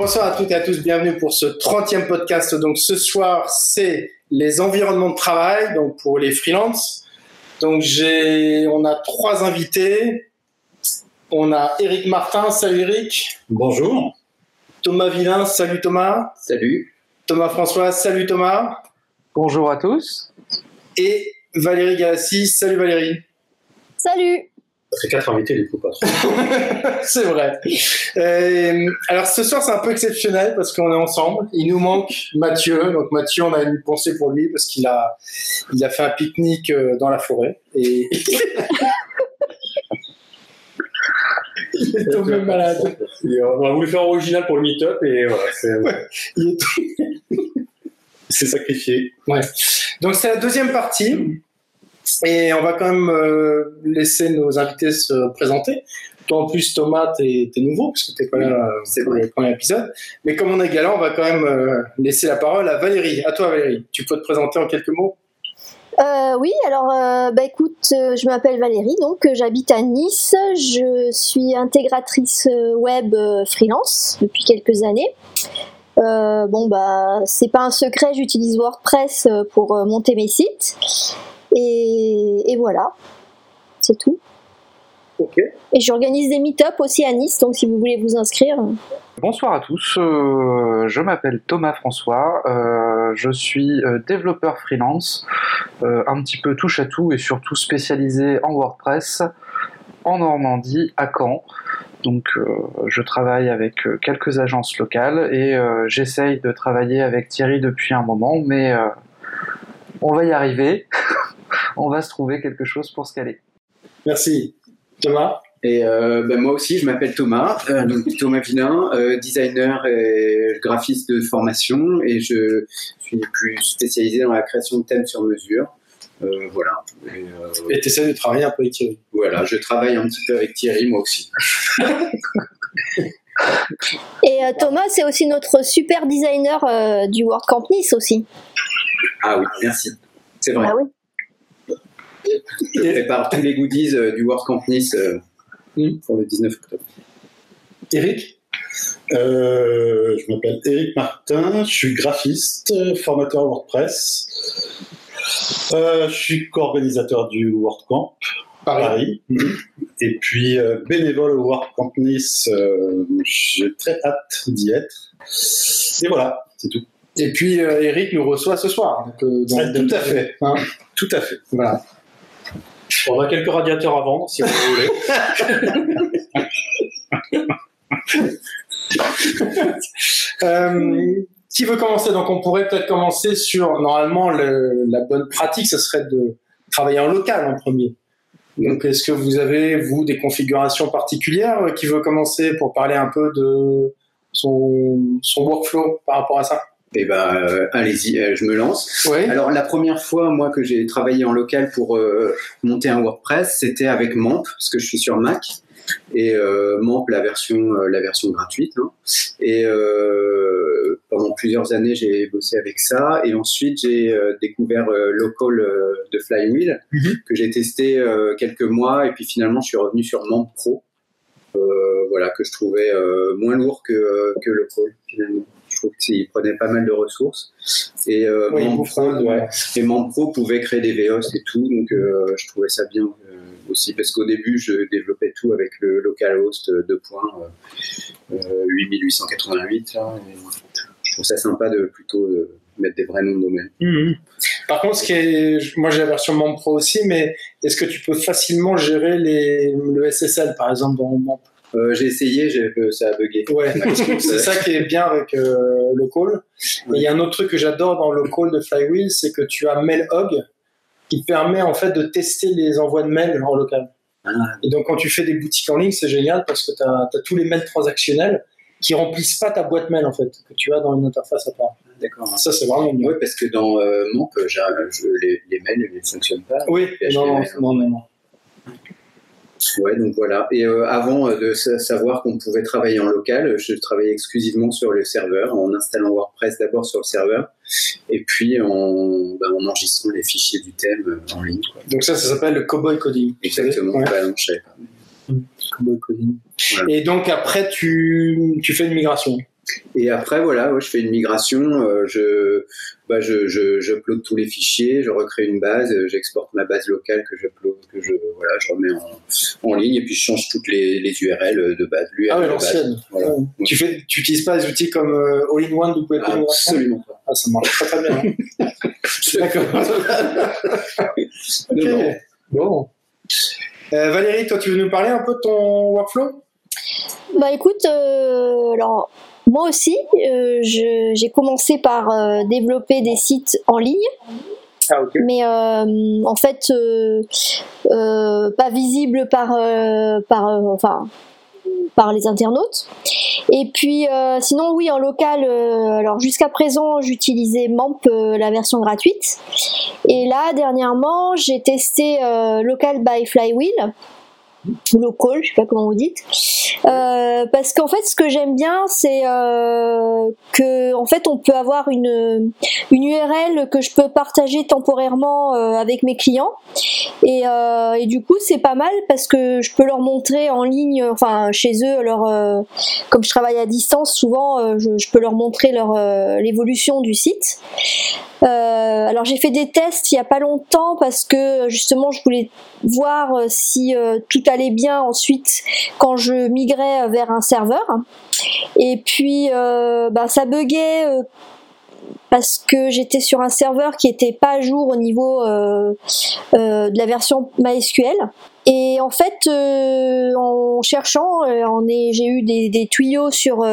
Bonsoir à toutes et à tous, bienvenue pour ce 30e podcast. Donc ce soir, c'est les environnements de travail, donc pour les freelances. Donc j'ai, on a trois invités. On a Eric Martin, salut Eric. Bonjour. Thomas Villain, salut Thomas. Salut. Thomas François, salut Thomas. Bonjour à tous. Et Valérie Galassi, salut Valérie. Salut. Ça fait quatre invités, du coup, pas c'est vrai. Euh, alors ce soir, c'est un peu exceptionnel parce qu'on est ensemble. Il nous manque Mathieu. Donc Mathieu, on a une pensée pour lui parce qu'il a, il a fait un pique-nique euh, dans la forêt. Et... il est tombé malade. on a voulu faire original pour le meet-up et voilà. C'est ouais, il est sacrifié. Ouais. Donc c'est la deuxième partie. Et on va quand même euh, laisser nos invités se présenter. Toi, en plus, Thomas, t'es es nouveau, parce que t'es pas là euh, pour le premier épisode. Mais comme on est galant, on va quand même euh, laisser la parole à Valérie. À toi, Valérie. Tu peux te présenter en quelques mots? Euh, oui, alors bah écoute, je m'appelle Valérie, donc j'habite à Nice, je suis intégratrice web freelance depuis quelques années. bon bah c'est pas un secret, j'utilise WordPress pour monter mes sites. Et, voilà, c'est tout. Et j'organise des meet-up aussi à Nice, donc si vous voulez vous inscrire. Bonsoir à tous, euh, je m'appelle Thomas François, euh, je suis euh, développeur freelance, un petit peu touche à tout et surtout spécialisé en WordPress en Normandie, à Caen. Donc je travaille avec quelques agences locales et j'essaye de travailler avec Thierry depuis un moment, mais on va y arriver. on va se trouver quelque chose pour se caler. Merci. Thomas et euh, ben moi aussi, je m'appelle Thomas, euh, donc Thomas Villain, euh, designer et graphiste de formation, et je suis plus spécialisé dans la création de thèmes sur mesure. voilà. Et tu essaies de travailler un peu avec Thierry Voilà, je travaille un petit peu avec Thierry, moi aussi. et Thomas, c'est aussi notre super designer du WordCamp Nice aussi. Ah oui, merci. C'est vrai. Ah oui. Je prépare tous les goodies euh, du WordCamp Nice euh, hmm. pour le 19 octobre. Eric euh, Je m'appelle Eric Martin, je suis graphiste, formateur WordPress. je suis co-organisateur du WordCamp Paris. Hmm. Et puis bénévole au WordCamp Nice, j'ai très hâte d'y être. Et voilà, c'est tout. Et puis Eric nous reçoit ce soir. tout à fait. Hein. tout à fait. Voilà. On a quelques radiateurs à vendre, si vous voulez. Euh, qui veut commencer? Donc, on pourrait peut-être commencer sur, normalement, la bonne pratique, ce serait de travailler en local en premier. Donc, est-ce que vous avez, vous, des configurations particulières Qui veut commencer pour parler un peu de son, son workflow par rapport à ça? Eh ben, euh, allez-y, euh, je me lance. Alors, la première fois, moi, que j'ai travaillé en local pour euh, monter un WordPress, c'était avec MAMP, parce que je suis sur Mac. Et MAMP, la version, la version gratuite. Hein. Et pendant plusieurs années, j'ai bossé avec ça. Et ensuite, j'ai découvert Local de Flywheel, mhm. que j'ai testé quelques mois. Et puis finalement, je suis revenu sur MAMP Pro. voilà, que je trouvais moins lourd que, que Local, finalement trouve qu'il prenait pas mal de ressources. Et euh, Membre Pro pouvait créer des VOS et tout, donc euh, je trouvais ça bien euh, aussi, parce qu'au début, je développais tout avec le localhost 2. 8888. je trouve ça sympa de plutôt mettre des vrais noms de domaine. Mmh. Par contre, ce qui est, moi j'ai la version Membre Pro aussi, mais est-ce que tu peux facilement gérer les, le SSL par exemple dans Membre euh, j'ai essayé, ça a bugué. Ouais, c'est ça qui est bien avec euh, le call. il y a un autre truc que j'adore dans le call de Flywheel, c'est que tu as MailHog qui permet en fait de tester les envois de mails en local. Ah. Et donc quand tu fais des boutiques en ligne, c'est génial parce que tu as, tous les mails transactionnels qui remplissent pas ta boîte mail en fait, que tu as dans une interface à part. D'accord. Ça c'est vraiment bien. Oui, parce que dans euh, Monk, les, les, mails ne fonctionnent pas. Oui, non, non, non, non. Ouais, donc voilà. Et euh, avant euh, de savoir qu'on pouvait travailler en local, je travaillais exclusivement sur le serveur, en installant WordPress d'abord sur le serveur, et puis en, en enregistrant les fichiers du thème euh, en ligne. Donc ça, ça s'appelle le Cowboy Coding. Exactement. Ouais. Bah, non, savais pas. Cowboy Coding. Et donc après, tu, tu fais une migration? Et après, voilà, je fais une migration, euh, je, bah, je, je, j'upload tous les fichiers, je recrée une base, euh, j'exporte ma base locale que j'upload, que je, voilà, je remets en, en, ligne et puis je change toutes les, les URL de base. Ah ouais, l'ancienne. Voilà. Tu fais, tu utilises pas des outils comme euh, All-in-One ou ah, Absolument pas. Ah, ça marche très très bien. Hein. D'accord. Bon. Euh, Valérie, toi, tu veux nous parler un peu de ton workflow? Bah écoute, euh, alors moi aussi, euh, j'ai commencé par euh, développer des sites en ligne. Ah, okay. Mais euh, en fait, pas visible par, par, enfin, par les internautes. Et puis euh, sinon oui en local, euh, alors jusqu'à présent j'utilisais MAMP euh, la version gratuite. Et là dernièrement j'ai testé Local by Flywheel local, je sais pas comment vous dites, euh, parce qu'en fait, ce que j'aime bien, c'est euh, que en fait, on peut avoir une une URL que je peux partager temporairement euh, avec mes clients, et, euh, et du coup, c'est pas mal parce que je peux leur montrer en ligne, enfin chez eux, leur comme je travaille à distance, souvent, je, je, peux leur montrer leur l'évolution du site. alors j'ai fait des tests il y a pas longtemps parce que justement, je voulais voir si tout allait bien ensuite quand je migrais vers un serveur. Et puis euh, bah, ça buguait euh, parce que j'étais sur un serveur qui était pas à jour au niveau euh, de la version MySQL. Et en fait, en cherchant, j'ai eu des, tuyaux sur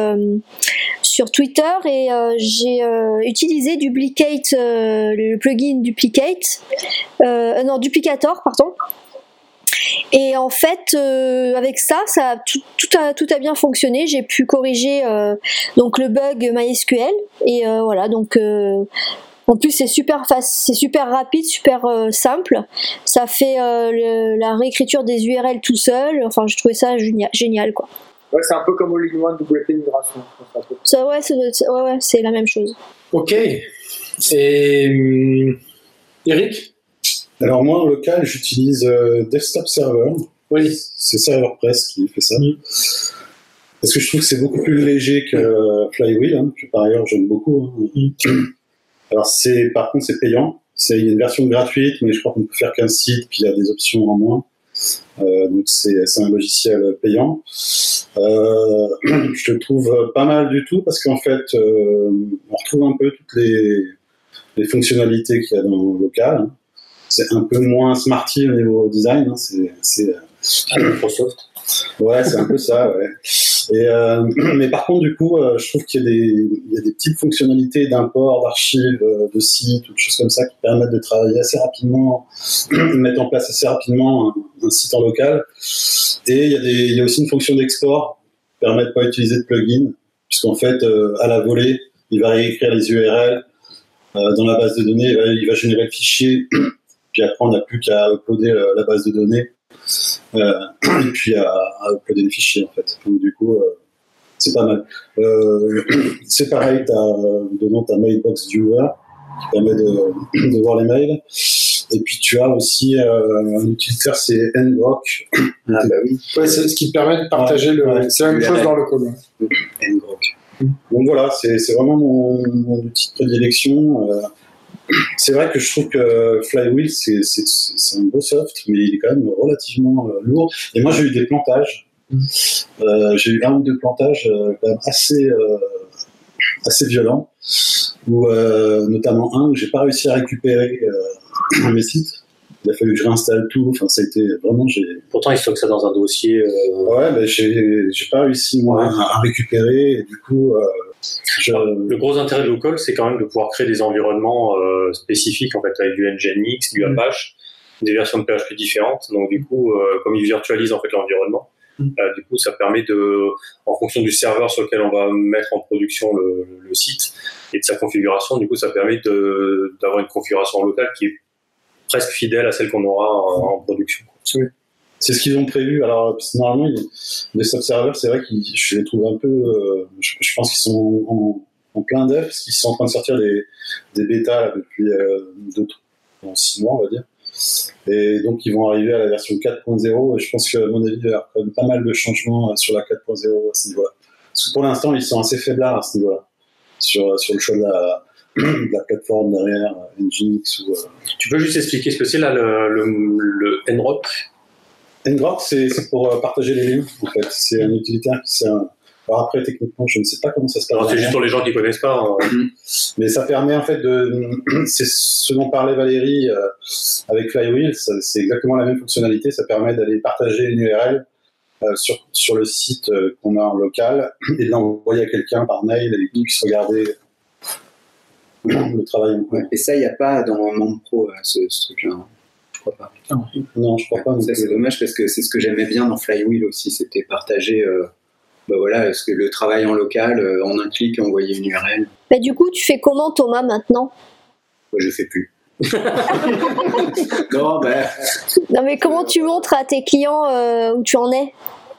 sur Twitter et j'ai utilisé Duplicate, le plugin Duplicate, non Duplicator, pardon, et en fait, euh, avec ça, ça a, tout, tout, a, tout a bien fonctionné. J'ai pu corriger euh, donc le bug MySQL et euh, voilà donc. en plus, c'est super c'est super rapide, super simple. Ça fait la réécriture des URL tout seul. Enfin, je trouvais ça génial, génial quoi. Ouais, c'est un peu comme All-in-One WP Migration. Ça, ouais, c'est ouais, ouais, c'est la même chose. Ok. Et hum, Eric? Alors moi, en local, j'utilise euh, Desktop Server. Oui. C'est ServerPress qui fait ça. Parce que je trouve que c'est beaucoup plus léger que Flywheel, hein, que par ailleurs j'aime beaucoup. Hein. Alors c'est, par contre, c'est payant. C'est une version gratuite, mais je crois qu'on peut faire qu'un site, puis il y a des options en moins. Euh, donc c'est, un logiciel payant. Euh, je le trouve pas mal du tout parce qu'en fait, euh, on retrouve un peu toutes les, les fonctionnalités qu'il y a dans le local. Hein c'est un peu moins smarty au niveau design. Hein, c'est euh, Microsoft. Ouais, c'est un peu ça. Ouais. Et, euh, mais par contre, du coup, euh, je trouve qu'il y, y, a des petites fonctionnalités d'import, d'archives, euh, de sites, ou de choses comme ça qui permettent de travailler assez rapidement, de mettre en place assez rapidement un, un site en local. Et il y, a des, il y a aussi une fonction d'export qui permet de pas utiliser de plugin, puisqu'en fait, à la volée, il va réécrire les URL. dans la base de données, il va, il va générer le fichier puis après, on n'a plus qu'à uploader euh, la base de données euh, et puis à, uploader les fichiers en fait. Donc du coup, euh, c'est pas mal. c'est pareil, tu as ta Mailbox Viewer qui permet de, voir les mails. Et puis tu as aussi un utilitaire, c'est ngrok. Ah bah oui. Ouais, c'est ce qui permet de partager le. c'est la même chose dans le code. ngrok. Donc voilà, c'est vraiment mon, mon, outil de prédilection c'est vrai que je trouve que Flywheel, c'est un beau soft, mais il est quand même relativement euh, lourd. Et moi, j'ai eu des plantages. Euh, j'ai eu un ou deux plantages euh, quand même assez, assez violents, où, notamment un où j'ai pas réussi à récupérer mes sites. Il a fallu que je réinstalle tout. Enfin, ça a été vraiment. Pourtant, il stocke ça dans un dossier. Ouais, mais j'ai pas réussi moi à récupérer. Et du coup, le gros intérêt de local, c'est quand même de pouvoir créer des environnements euh, spécifiques, en fait, avec du Nginx, du mm. Apache, des versions de PHP différentes. Donc, du coup, euh, comme ils virtualisent en fait l'environnement, mm. euh, du coup, ça permet de, en fonction du serveur sur lequel on va mettre en production le, le site et de sa configuration, du coup, ça permet d'avoir une configuration locale qui est presque fidèle à celle qu'on aura en, en production. Oui. C'est ce qu'ils ont prévu. Alors, normalement, les sub-serveurs, c'est vrai que je les trouve un peu. Euh, je, pense qu'ils sont en, en plein dev, parce qu'ils sont en train de sortir des, des bêtas depuis euh, deux, six mois, on va dire. Et donc, ils vont arriver à la version 4.0. Et je pense que, à mon avis, il y aura quand même pas mal de changements euh, sur la 4.0 à ce niveau-là. pour l'instant, ils sont assez faiblards à ce niveau-là, sur, sur le choix de la, la plateforme derrière, Nginx ou. Tu peux juste expliquer ce que c'est là le, le, le NROC NROC, c'est pour partager les liens, en fait. C'est un utilitaire qui sert alors après, techniquement, je ne sais pas comment ça se passe. C'est juste pour les gens qui connaissent pas. Hein. Mais ça permet en fait de. C'est ce dont parlait Valérie euh, avec Flywheel. C'est exactement la même fonctionnalité. Ça permet d'aller partager une URL euh, sur, sur le site euh, qu'on a en local et de l'envoyer à quelqu'un par mail et qu'il puisse regarder le travail. Et ça, il n'y a pas dans Membre Pro ce, ce truc-là. Hein. Je crois pas. Non, je crois pas. c'est dommage parce que c'est ce que j'aimais bien dans Flywheel aussi, c'était partager bah voilà, que le travail en local, euh, en un clic, envoyer une URL. Bah du coup, tu fais comment Thomas maintenant? Bah, Je fais plus. non, bah... non, mais comment tu montres à tes clients euh, où tu en es?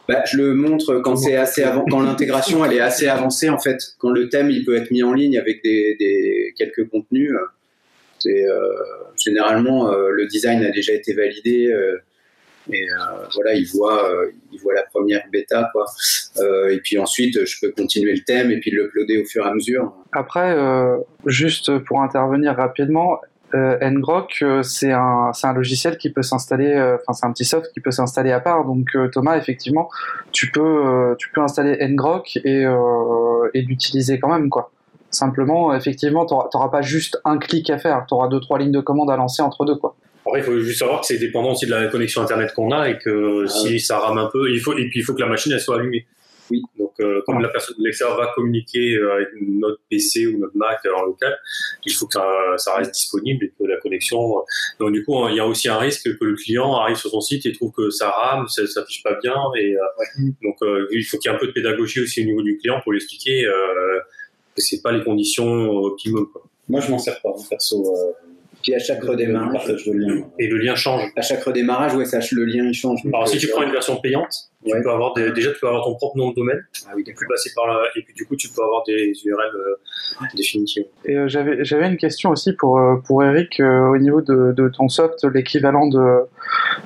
Bah, je le montre quand c'est assez avant, quand l'intégration elle est assez avancée en fait, quand le thème il peut être mis en ligne avec des, des quelques contenus. Euh, c'est généralement le design a déjà été validé. Et euh, voilà, il voit, euh, il voit la première bêta, quoi. Euh, et puis ensuite, je peux continuer le thème et puis l'uploader au fur et à mesure. Après, juste pour intervenir rapidement, euh, Ngrok, c'est un, un, logiciel qui peut s'installer, enfin c'est un petit soft qui peut s'installer à part. Donc Thomas, effectivement, tu peux, tu peux installer Ngrok et, et l'utiliser quand même, quoi. Simplement, effectivement, tu n'auras pas juste un clic à faire, tu auras deux trois lignes de commande à lancer entre deux, quoi. Après, il faut juste savoir que c'est dépendant aussi de la connexion internet qu'on a et que ah si ça rame un peu, il faut et puis il faut que la machine elle soit allumée. Oui. Donc, euh, comme la personne de l'extérieur va communiquer euh, avec notre PC ou notre Mac en local, il faut que ça, ça, reste disponible et que la connexion. Donc, du coup, il y a aussi un risque que le client arrive sur son site et trouve que ça rame, ça s'affiche pas bien. Et euh, donc, il faut qu'il y ait un peu de pédagogie aussi au niveau du client pour lui expliquer que c'est pas les conditions optimales. Quoi. Moi, je m'en sers pas, perso. Puis à chaque redémarrage. Et le lien change. À chaque redémarrage, ouais, ça, le lien il change. Alors si tu prends une version payante, tu peux avoir déjà tu peux avoir ton propre nom de domaine. Ah oui, plus passer par là, et puis du coup tu peux avoir des URL euh, définitives. Et euh, j'avais j'avais une question aussi pour euh, pour Eric au niveau de, de, ton soft, l'équivalent de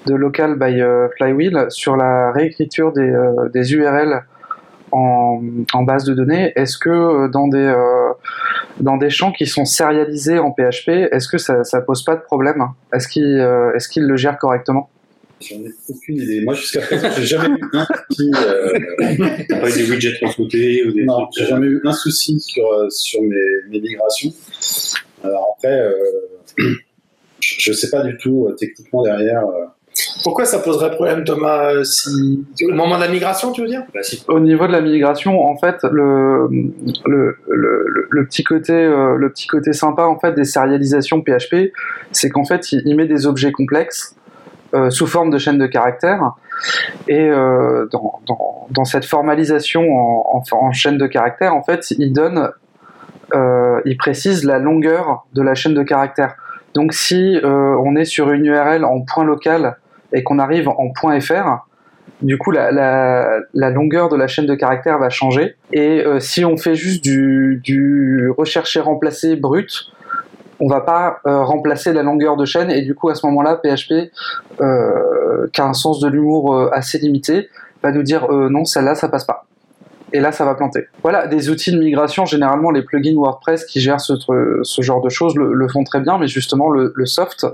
de local by Flywheel sur la réécriture des des URL en, en, base de données. Est-ce que dans des dans des champs qui sont sérialisés en PHP, est-ce que ça, ça pose pas de problème? Est-ce qu'il euh, est le gère correctement? J'en ai aucune idée. Moi, jusqu'à présent, j'ai jamais eu un souci. Euh... Avec des widgets transmutés ou des. Non, j'ai jamais eu un souci sur, euh, sur mes, mes migrations. Alors après, euh, je ne sais pas du tout euh, techniquement derrière. Pourquoi ça poserait problème, Thomas, euh, si... au moment de la migration, tu veux dire? Bah, Au niveau de la migration, en fait, le, le, le, petit côté, euh, le petit côté sympa en fait des sérialisations PHP, c'est qu'en fait, il, met des objets complexes euh, sous forme de chaîne de caractères. Et dans, dans, dans, cette formalisation en, en, en, chaîne de caractères, en fait, il donne, il précise la longueur de la chaîne de caractères. Donc si on est sur une URL en point local et qu'on arrive en .fr, du coup la, longueur de la chaîne de caractères va changer. Et euh, si on fait juste du, rechercher remplacer brut, on va pas euh, remplacer la longueur de chaîne et du coup à ce moment-là PHP euh, qui a un sens de l'humour assez limité va nous dire non celle-là ça passe pas et là ça va planter. Voilà, des outils de migration, généralement les plugins WordPress qui gèrent ce, genre de choses le, font très bien, mais justement le, soft,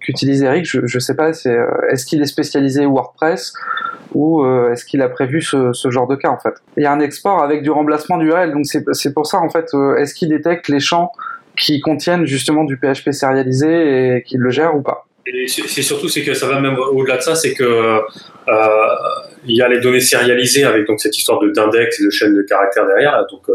qu'utilise Eric, je ne sais pas, euh, est-ce qu'il est spécialisé WordPress ou euh, est-ce qu'il a prévu ce, genre de cas en fait? Il y a un export avec du remplacement d'URL, donc c'est pour ça en fait, est-ce qu'il détecte les champs qui contiennent justement du PHP sérialisé et qu'il le gère ou pas? C'est surtout c'est que ça va même au-delà de ça, c'est que il y a les données sérialisées avec donc cette histoire de d'index et de chaîne de caractères derrière. Donc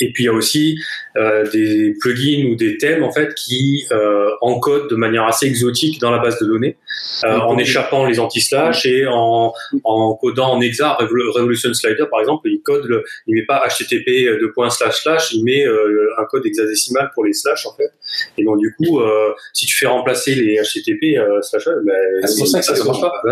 et puis il y a aussi euh, des plugins ou des thèmes en fait qui euh, encodent de manière assez exotique dans la base de données, euh, en échappant les anti-slash et en, en codant en exa Revolution Slider par exemple, il code le, il met pas HTTP de point slash slash, il met euh, un code hexadécimal pour les slash en fait. Et donc du coup, euh, si tu fais remplacer les HTTP slash, ben, ah, c'est pour ça que ça, ça marche pas.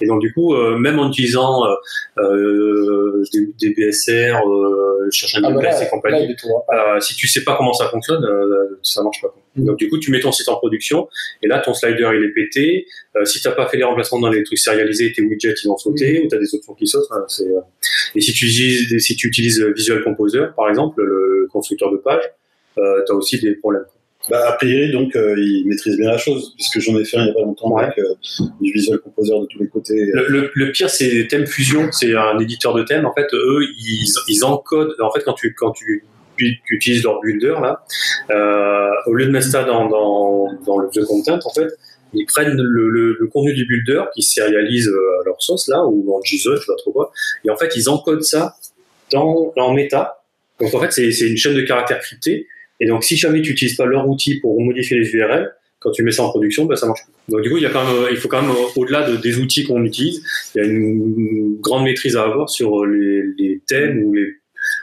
Et donc du coup, euh, même en utilisant euh, euh des, des, BSR, euh, chercher un ah, bah et compagnie, euh, si tu sais pas comment ça fonctionne, ça marche pas. Mm. Donc du coup, tu mets ton site en production et là, ton slider il est pété. si t'as pas fait les remplacements dans les trucs sérialisés, tes widgets ils vont sauter mm. ou t'as des options qui sautent. Hein, et si tu utilises si tu utilises Visual Composer par exemple, le constructeur de page, euh, t'as aussi des problèmes. Bah, a priori, donc, euh, ils maîtrisent bien la chose, puisque j'en ai fait un il n'y a pas longtemps avec euh, du Visual Composer de tous les côtés. Le, le, pire, c'est Theme Fusion, c'est un éditeur de thème. En fait, eux, ils, ils encodent. En fait, quand tu, quand tu, leur builder, là, euh, au lieu de mettre ça dans, dans, dans le The Content, en fait, ils prennent le, le, le, contenu du builder, qui sérialise à leur sauce, là, ou en JSON, je sais pas trop quoi, et en fait, ils encodent ça dans, dans Meta. Donc, en fait, c'est une chaîne de caractères cryptés et donc, si jamais tu n'utilises pas leur outil pour modifier les URL, quand tu mets ça en production, ben, ça marche pas. Donc, du coup, il, y a quand même, il faut quand même, au-delà de, des outils qu'on utilise, il y a une grande maîtrise à avoir sur les, les thèmes ou les,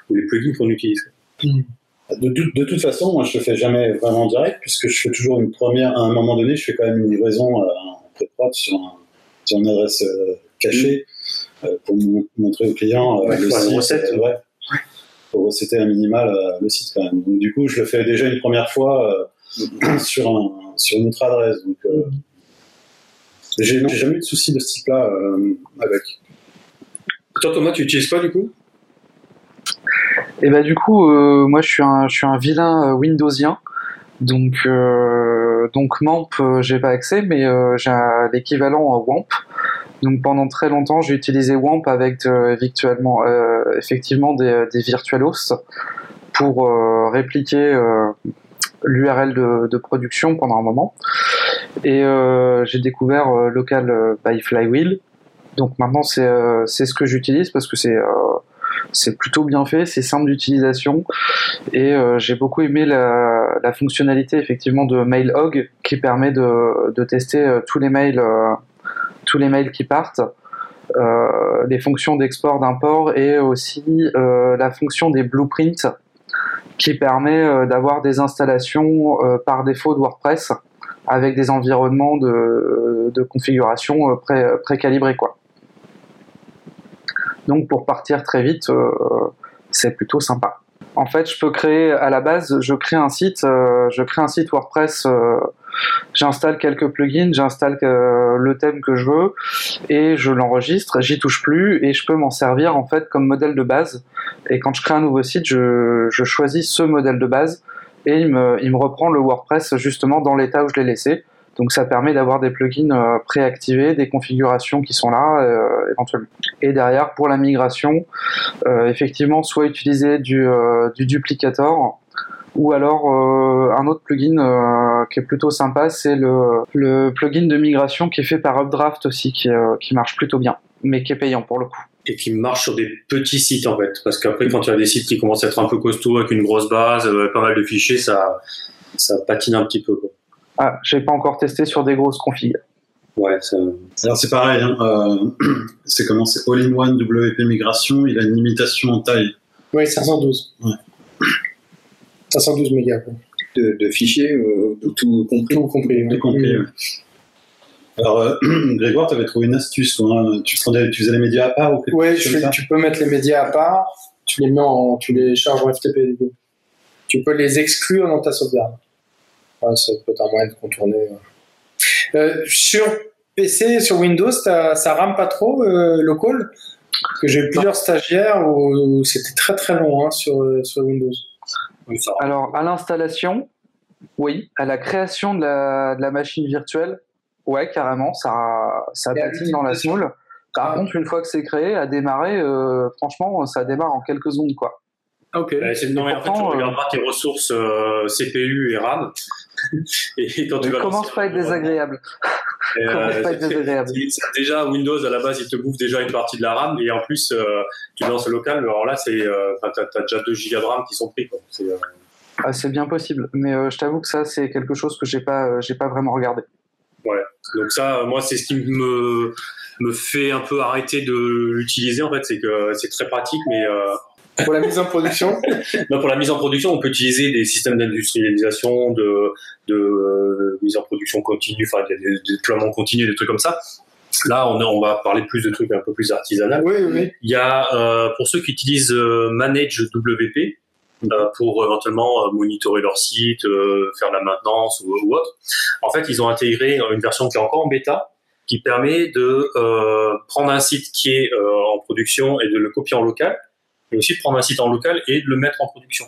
ou les plugins qu'on utilise. Hmm. De, de, toute façon, moi, je le fais jamais vraiment direct, puisque je fais toujours une première, à un moment donné, je fais quand même une livraison euh, en pré-prod sur, un, sur une adresse euh, cachée, euh, pour montrer au client ouais, le site. Recette. Ouais c'était un minimal euh, le site quand même. Donc, du coup, je le fais déjà une première fois euh, sur, un, sur une autre adresse. Donc, euh, j'ai jamais eu de souci de ce type-là avec. Toi, Thomas, tu utilises quoi du coup? Et eh bah, du coup, moi, je suis un, je suis un vilain Windowsien. Donc, donc MAMP, j'ai pas accès, mais j'ai l'équivalent WAMP. Donc pendant très longtemps, j'ai utilisé WAMP avec euh, euh, effectivement des, des virtualos pour euh, répliquer l'URL de, production pendant un moment. Et j'ai découvert Local by Flywheel. Donc maintenant, c'est ce que j'utilise parce que c'est c'est plutôt bien fait, c'est simple d'utilisation et j'ai beaucoup aimé la, la, fonctionnalité effectivement de MailHog qui permet de, de tester tous les mails les mails qui partent, euh, les fonctions d'export, d'import et aussi euh, la fonction des blueprints qui permet euh, d'avoir des installations par défaut de WordPress avec des environnements de, configuration pré, précalibrés. Quoi. Donc pour partir très vite, c'est plutôt sympa. En fait, je peux créer à la base, je crée un site, je crée un site WordPress j'installe quelques plugins, j'installe euh, le thème que je veux et je l'enregistre, j'y touche plus et je peux m'en servir en fait comme modèle de base. Et quand je crée un nouveau site, je, choisis ce modèle de base et il me, reprend le WordPress justement dans l'état où je l'ai laissé. Donc ça permet d'avoir des plugins euh, préactivés, des configurations qui sont là euh, éventuellement. Et derrière, pour la migration, effectivement, soit utiliser du, du duplicator, ou alors euh, un autre plugin euh, qui est plutôt sympa, c'est le, le, plugin de migration qui est fait par Updraft aussi, qui, euh, qui marche plutôt bien, mais qui est payant pour le coup et qui marche sur des petits sites en fait. Parce qu'après, quand tu as des sites qui commencent à être un peu costauds avec une grosse base, pas mal de fichiers, ça, ça patine un petit peu. Quoi. Ah, j'ai pas encore testé sur des grosses configs. Ouais, ça... Alors c'est pareil, hein, c'est comment c'est All-in-One WP Migration, il a une limitation en taille. Oui, 512. Ouais. 512 mégas. De, fichiers, euh, tout compris Tout compris. Tout compris Alors, euh, Grégoire, tu avais trouvé une astuce. Hein. Tu, prenais, tu faisais les médias à part ou Oui, tu peux mettre les médias à part. Tu les mets en, tu les charges en FTP. Tu peux les exclure dans ta sauvegarde. ça peut être un moyen de contourner. Euh, sur PC, sur Windows, ça rame pas trop le call? que j'ai eu plusieurs stagiaires où, c'était très très long hein, sur, sur Windows. Alors, à l'installation, oui. À la création de la, machine virtuelle, ouais, carrément, ça, ça patine dans la semoule. Par ah. contre, une fois que c'est créé, à démarrer, euh, franchement, ça démarre en quelques secondes, quoi. Ok. Bah, c'est non, en fait, tu euh, regarderas tes ressources euh, CPU et RAM. et quand tu vas commence pas à être désagréable. Euh. Déjà, Windows, à la base, il te bouffe déjà une partie de la RAM. Et en plus, tu lances le local. Alors là, c'est, t'as, as déjà 2 Go de RAM qui sont pris. Quoi. C'est, ah, c'est bien possible. Mais je t'avoue que ça, c'est quelque chose que j'ai pas, j'ai pas vraiment regardé. Ouais. Donc ça, moi, c'est ce qui me me fait un peu arrêter de l'utiliser en fait, c'est que c'est très pratique, mais pour la mise en production? Non, Pour la mise en production, on peut utiliser des systèmes d'industrialisation, de, de euh, mise en production continue, enfin des, des déploiements continus, des trucs comme ça. Là, on, on, va parler plus de trucs un peu plus artisanaux. Oui, oui. Il y a, euh, pour ceux qui utilisent euh, Manage WP, euh, pour éventuellement monitorer leur site, faire la maintenance ou, ou, autre, en fait, ils ont intégré une version qui est encore en bêta, qui permet de prendre un site qui est en production et de le copier en local, et aussi de prendre un site en local et de le mettre en production.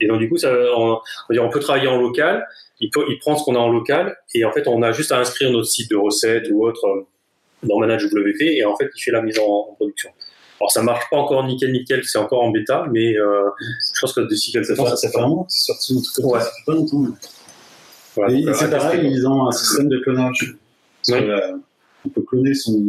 Et donc, du coup, ça, on, on peut travailler en local, il, peut, il prend ce qu'on a en local, et en fait, on a juste à inscrire notre site de recettes ou autre dans Manage WP et en fait il fait la mise en, production. Alors ça marche pas encore nickel nickel, c'est encore en bêta, mais euh, je pense que d'ici quelques temps ça, ça fait un mois c'est sorti truc ouais. ça fait pas longtemps. et c'est pareil, ils ont un système de clonage. on peut cloner son,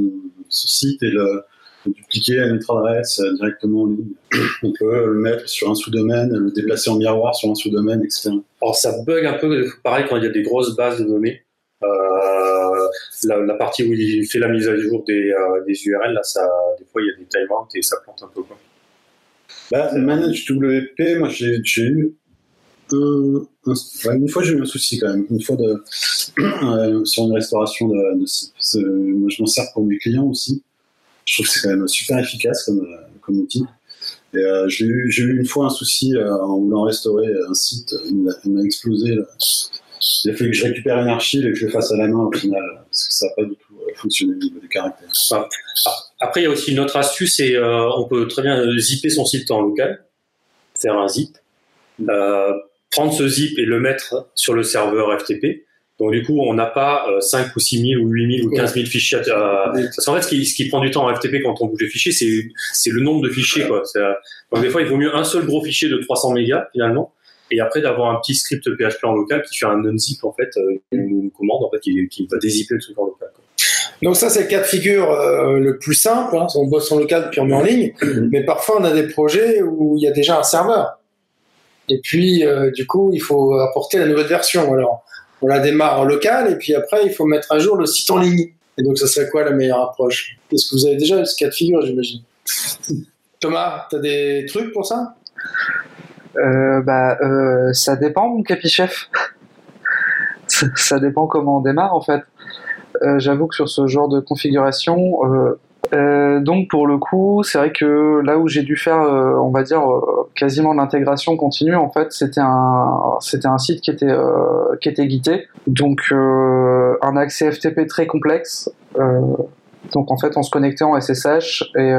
son site et le, dupliquer à notre adresse euh, directement en ligne. On peut le mettre sur un sous-domaine, le déplacer en miroir sur un sous-domaine, etc. Alors ça bug un peu, pareil quand il y a des grosses bases de données. Euh, la, partie où il fait la mise à jour des, euh, des URL, là, ça, des fois, il y a des timeouts et ça plante un peu. Quoi. Bah, Manage WP, moi, j'ai eu une fois, j'ai eu un souci quand même. Une fois de, euh, sur une restauration de, de site. Moi, je m'en sers pour mes clients aussi. Je trouve que c'est quand même super efficace comme, comme outil. Et j'ai eu, une fois un souci en voulant restaurer un site. Il m'a explosé. Il a fallu que je récupère une archive et que je le fasse à la main au final, parce que ça n'a pas du tout euh, fonctionné au niveau des caractères. Après, il y a aussi une autre astuce, c'est euh, on peut très bien zipper son site en local, faire un zip, euh, prendre ce zip et le mettre sur le serveur FTP. Donc du coup, on n'a pas 5 ou 6 000 ou 8 000 ou 15 000 fichiers. Parce qu'en fait, ce qui, ce qui, prend du temps en FTP quand on bouge les fichiers, c'est le nombre de fichiers. Quoi. Donc des fois, il vaut mieux un seul gros fichier de 300 mégas finalement et après d'avoir un petit script PHP en local qui fait un unzip en fait, euh, une, commande en fait qui, qui va dézipper le truc en local. Donc ça c'est le cas de figure euh, le plus simple, hein, on bosse en local puis on met en ligne, mm-hmm. mais parfois on a des projets où il y a déjà un serveur. Et puis euh, du coup il faut apporter la nouvelle version. Alors on la démarre en local et puis après il faut mettre à jour le site en ligne. Et donc ça serait quoi la meilleure approche? Est-ce que vous avez déjà ce cas de figure j'imagine? Thomas, tu as des trucs pour ça? Euh, bah, euh, ça dépend, mon capichef. ça dépend comment on démarre, en fait. Euh, j'avoue que sur ce genre de configuration, donc pour le coup, c'est vrai que là où j'ai dû faire, on va dire, quasiment l'intégration continue, en fait, c'était un, c'était un site qui était, qui était guidé, donc un accès FTP très complexe. donc en fait, on se connectait en SSH et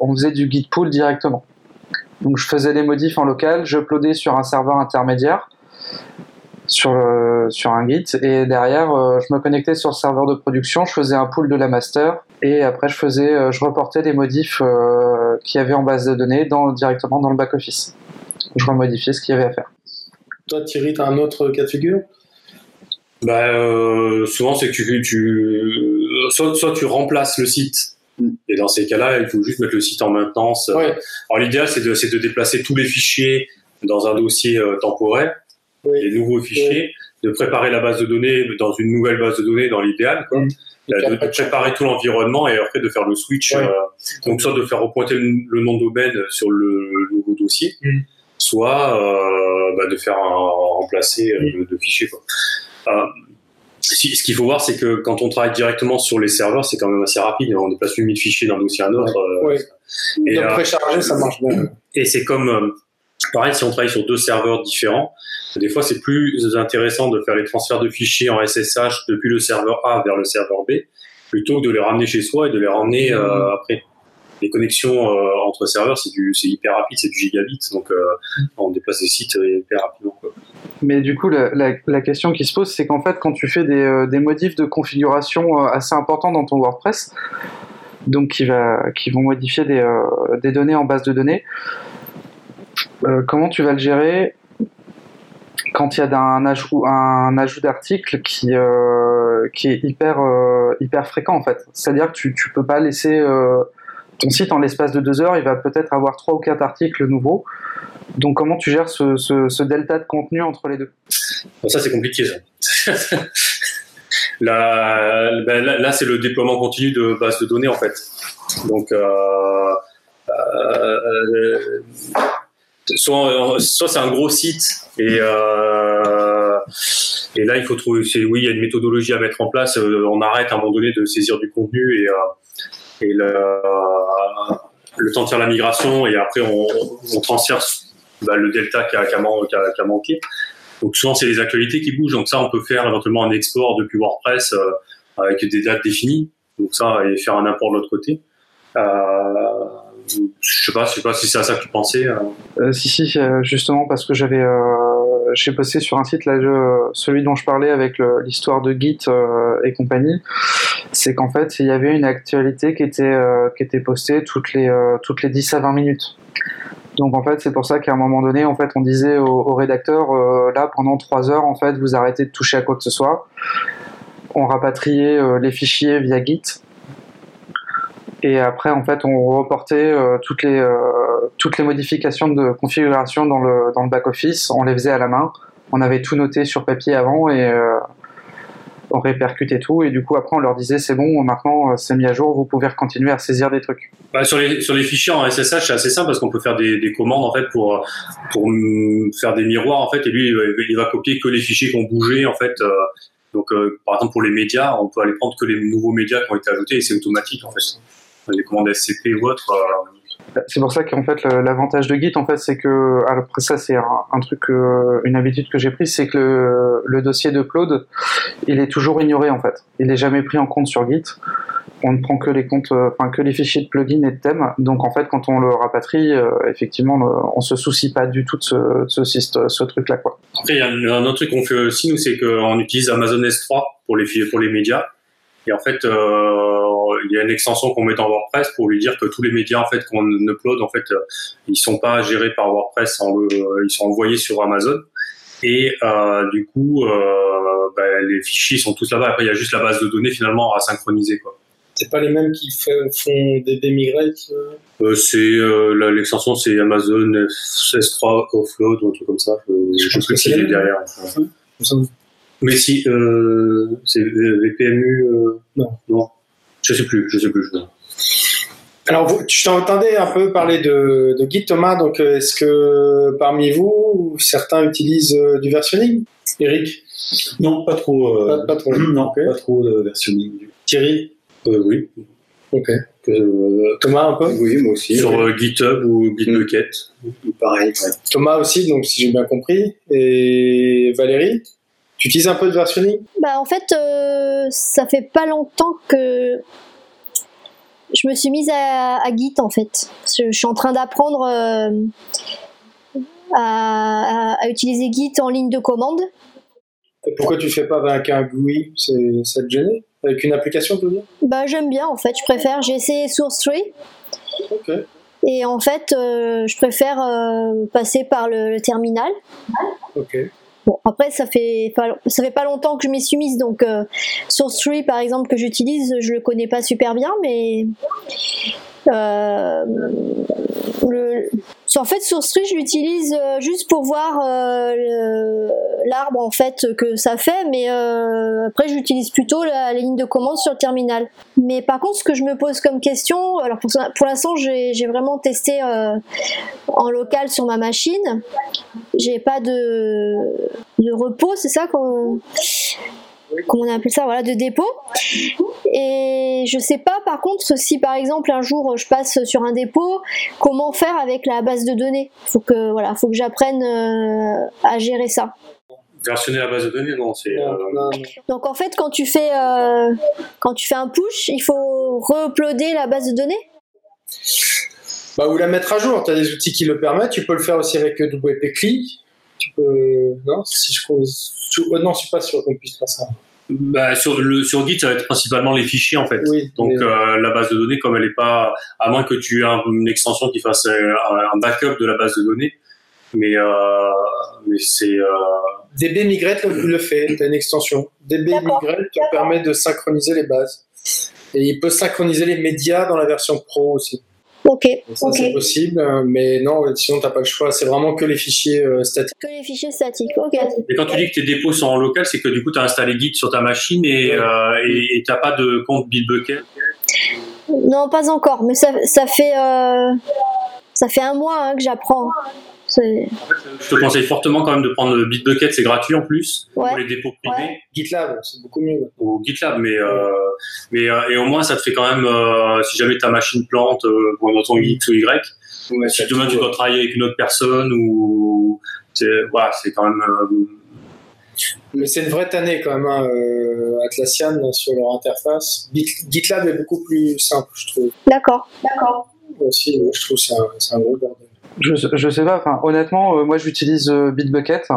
on faisait du git pool directement. Donc je faisais les modifs en local, je uploadais sur un serveur intermédiaire sur, sur un Git et derrière euh, je me connectais sur le serveur de production, je faisais un pool de la master et après je faisais euh, je reportais les modifs euh, qu'il y avait en base de données dans, directement dans le back office. Je remodifiais ce qu'il y avait à faire. Toi Thierry, as un autre cas de figure? Bah, souvent c'est que tu, tu soit, soit tu remplaces le site. Et dans ces cas-là, il faut juste mettre le site en maintenance. Alors l'idéal, c'est de, de, déplacer tous les fichiers dans un dossier euh, temporaire, les nouveaux fichiers, de préparer la base de données dans une nouvelle base de données dans l'idéal, de, préparer tout l'environnement et après de faire le switch. Euh, donc soit de faire repointer le, nom de domaine sur le, nouveau dossier, mm. soit euh, bah, de faire un, remplacer mm. le, fichier. Quoi ce qu'il faut voir, c'est que quand on travaille directement sur les serveurs, c'est quand même assez rapide. On déplace 8000 fichiers d'un dossier à un autre. Euh, et Donc, euh, précharger, ça marche bien. Et c'est comme, euh, pareil, si on travaille sur deux serveurs différents, des fois, c'est plus intéressant de faire les transferts de fichiers en SSH depuis le serveur A vers le serveur B, plutôt que de les ramener chez soi et de les ramener mmh. après les connexions euh, entre serveurs, c'est hyper rapide, c'est du gigabit, donc euh, on déplace les sites hyper rapidement. Mais du coup, la, question qui se pose, c'est qu'en fait, quand tu fais des, euh, des, modifs de configuration assez importants dans ton WordPress, donc qui, va, qui vont modifier des, des données en base de données, comment tu vas le gérer quand il y a un ajout, un d'article qui, qui est hyper, hyper fréquent en fait. C'est-à-dire que tu ne peux pas laisser ton site, en l'espace de deux heures, il va peut-être avoir trois ou quatre articles nouveaux. Donc, comment tu gères ce, delta de contenu entre les deux? Ça, c'est compliqué, ça. Ben, là, c'est le déploiement continu de bases de données, en fait. Donc, euh, euh, soit, c'est un gros site et euh, là, il faut trouver, oui, il y a une méthodologie à mettre en place. on arrête à un moment donné de saisir du contenu et, le, temps de faire la migration et après on, transfère bah, le delta qui a, manqué. Donc souvent c'est les actualités qui bougent. Donc ça on peut faire éventuellement un export depuis WordPress euh, avec des dates définies. Donc ça et faire un import de l'autre côté. Euh, je sais pas, je sais pas si c'est à ça que tu pensais. Euh. Euh, si si, justement parce que j'avais, j'ai posté sur un site là, celui dont je parlais avec l'histoire de Git et compagnie, c'est qu'en fait il y avait une actualité qui était postée toutes les toutes les 10 à 20 minutes. Donc en fait, c'est pour ça qu'à un moment donné, en fait, on disait au, rédacteur, là, pendant trois heures, en fait, vous arrêtez de toucher à quoi que ce soit. On rapatriait les fichiers via Git et après en fait on reportait euh, toutes les euh, toutes les modifications de configuration dans le dans le back office on les faisait à la main. On avait tout noté sur papier avant et euh, on répercutait tout. Et du coup après on leur disait c'est bon maintenant c'est mis à jour. Vous pouvez continuer à saisir des trucs. Bah, sur les sur les fichiers en SSH c'est assez simple parce qu'on peut faire des, des, commandes en fait pour pour faire des miroirs en fait. Et lui il va, copier que les fichiers qui ont bougé en fait donc par exemple pour les médias on peut aller prendre que les nouveaux médias qui ont été ajoutés et c'est automatique en fait les commandes SCP ou autres. Euh, c'est pour ça qu'en fait l'avantage de Git en fait c'est que après ça c'est un, truc une habitude que j'ai prise c'est que le, le dossier d'upload il est toujours ignoré en fait. Il est jamais pris en compte sur Git. On ne prend que les comptes enfin que les fichiers de plugin et de thèmes. Donc en fait quand on le rapatrie euh, effectivement on se soucie pas du tout de ce, ce, ce, truc là quoi. Après il y a un, autre truc qu'on fait aussi nous c'est qu'on utilise Amazon S3 pour les pour les médias. Et en fait euh, il y a une extension qu'on met dans WordPress pour lui dire que tous les médias en fait qu'on upload en fait euh, ils sont pas gérés par WordPress, euh, ils sont envoyés sur Amazon et euh, du coup bah, les fichiers sont tous là-bas. Après il y a juste la base de données finalement à synchroniser quoi. C'est pas les mêmes qui font des demigrates euh, C'est l'extension c'est Amazon S3 Offload ou un truc comme ça. Je, je pense que c'est derrière. Mais si c'est VPMU non. non. Je sais plus, je sais plus. Alors, tu t'entendais un peu parler de, de Git, Thomas. Donc, euh, est-ce que parmi vous, certains utilisent euh, du versionning? Eric? Non, pas trop. Euh, pas, trop. Non, pas trop de versionning. Thierry? Oui. Ok. Thomas un peu? Oui, moi aussi. Sur GitHub ou Bitbucket Pareil. Thomas aussi, donc si j'ai bien compris. Et Valérie? Tu utilises un peu de versionning Bah en fait, euh, ça fait pas longtemps que je me suis mise à, Git en fait. Je, suis en train d'apprendre euh, à, utiliser Git en ligne de commande. pourquoi tu fais pas avec un GUI? Ça te gêne Avec une application, tu veux dire? Bah j'aime bien en fait, je préfère. J'ai essayé SourceTree. Ok. Et en fait, euh, je préfère passer par le, le terminal. Ok. Après, ça fait pas, ça fait pas longtemps que je m'y suis mise, donc euh, Source par exemple, que j'utilise, je le connais pas super bien, mais euh, en fait, SourceTree, je l'utilise euh, juste pour voir euh, l'arbre en fait que ça fait, mais après, j'utilise plutôt la, ligne de commande sur le terminal. Mais par contre, ce que je me pose comme question, alors pour, l'instant, j'ai vraiment testé en local sur ma machine. J'ai pas de, de repos, c'est ça qu'on comment on appelle ça, voilà, de dépôt. Et je sais pas, par contre, si par exemple un jour je passe sur un dépôt, comment faire avec la base de données? Faut que voilà, faut que j'apprenne euh, à gérer ça. Versionner la base de données, non, c'est. Euh, Donc en fait, quand tu fais euh, quand tu fais un push, il faut re-uploader la base de données? Bah, ou la mettre à jour. Tu as des outils qui le permettent. Tu peux le faire aussi avec WP-CLI tu peux. Non, si je oh, non, je suis pas sûr qu'on puisse faire ça. Bah, sur, le, sur Git, ça va être principalement les fichiers en fait. Donc euh, la base de données, comme elle est pas, à moins que tu aies une extension qui fasse euh, un, backup de la base de données, mais, euh, mais c'est. Euh... DB Migrate le, fait, tu as une extension. DB Migrate te permet de synchroniser les bases. Et il peut synchroniser les médias dans la version pro aussi. Ok. c'est possible, mais non, sinon t'as pas le choix. C'est vraiment que les fichiers euh, statiques. Que les fichiers statiques, ok. Et quand tu dis que tes dépôts sont en local, c'est que du coup tu as installé Git sur ta machine et euh, t'as pas de compte Bitbucket? Non, pas encore, mais ça, ça fait euh, ça fait un mois hein, que j'apprends. Je te conseille fortement quand même de prendre Bitbucket, c'est gratuit en plus pour les dépôts privés. GitLab, c'est beaucoup mieux. Ou GitLab, mais euh, mais et au moins ça te fait quand même si jamais ta machine plante pour dans ton X ou Y, si demain tu dois travailler avec une autre personne ou voilà, c'est quand même mais c'est une vraie tannée quand même, hein, euh, Atlassian sur leur interface. GitLab est beaucoup plus simple, je trouve. D'accord, d'accord. Aussi, je trouve que c'est un, gros bordel. Je, je sais pas, enfin, honnêtement, euh, moi j'utilise euh, Bitbucket,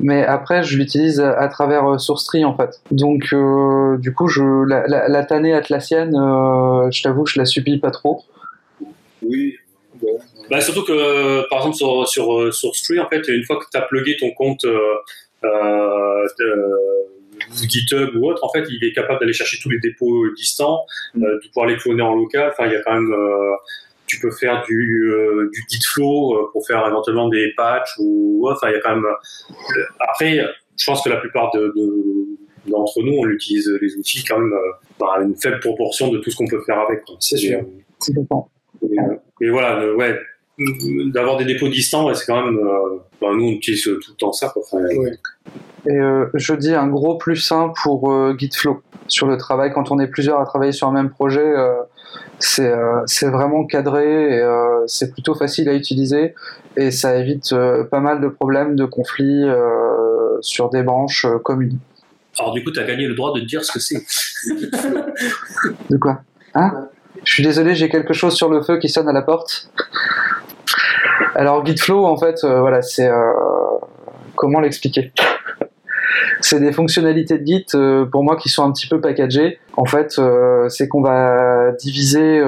mais après je l'utilise à, travers SourceTree en fait. Donc, du coup, je, la, la, tannée Atlassian, je t'avoue, je la subis pas trop. Oui, bah, surtout que, par exemple, sur, sur SourceTree, en fait, une fois que tu as plugué ton compte euh, GitHub ou autre, en fait, il est capable d'aller chercher tous les dépôts distants, mm. euh, de pouvoir les cloner en local. Enfin, il y a quand même euh, tu peux faire du, du git flow pour faire éventuellement des patchs ou enfin il y a quand même après je pense que la plupart de, d'entre nous on utilise les outils quand même par une faible proportion de tout ce qu'on peut faire avec c'est sûr. C'est et, voilà ouais d'avoir des dépôts distants, c'est quand même. Euh, bah, nous, on utilise tout le temps ça. Et euh, je dis un gros plus simple pour euh, Gitflow. Sur le travail, quand on est plusieurs à travailler sur un même projet, c'est vraiment cadré et c'est plutôt facile à utiliser et ça évite pas mal de problèmes, de conflits sur des branches communes. Alors, du coup, tu as gagné le droit de dire ce que c'est. de quoi? Hein? Je suis désolé, j'ai quelque chose sur le feu qui sonne à la porte. Alors Gitflow, en fait, euh, voilà, c'est euh, comment l'expliquer? C'est des fonctionnalités de Git euh, pour moi qui sont un petit peu packagées. En fait, c'est qu'on va diviser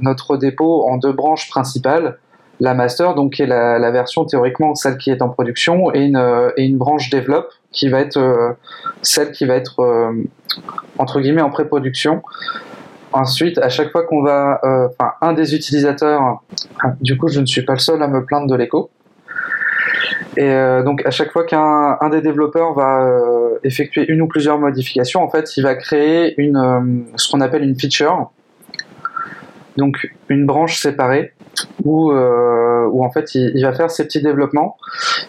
notre dépôt en deux branches principales la master, donc qui est la, version théoriquement celle qui est en production, et une, et une branche develop qui va être celle qui va être entre guillemets en pré-production. Ensuite, à chaque fois qu'on va, euh, enfin, un des utilisateurs, du coup, je ne suis pas le seul à me plaindre de l'écho. Et euh, donc, à chaque fois qu'un un des développeurs va euh, effectuer une ou plusieurs modifications, en fait, il va créer une, ce qu'on appelle une feature, donc une branche séparée où, où en fait il, il, va faire ses petits développements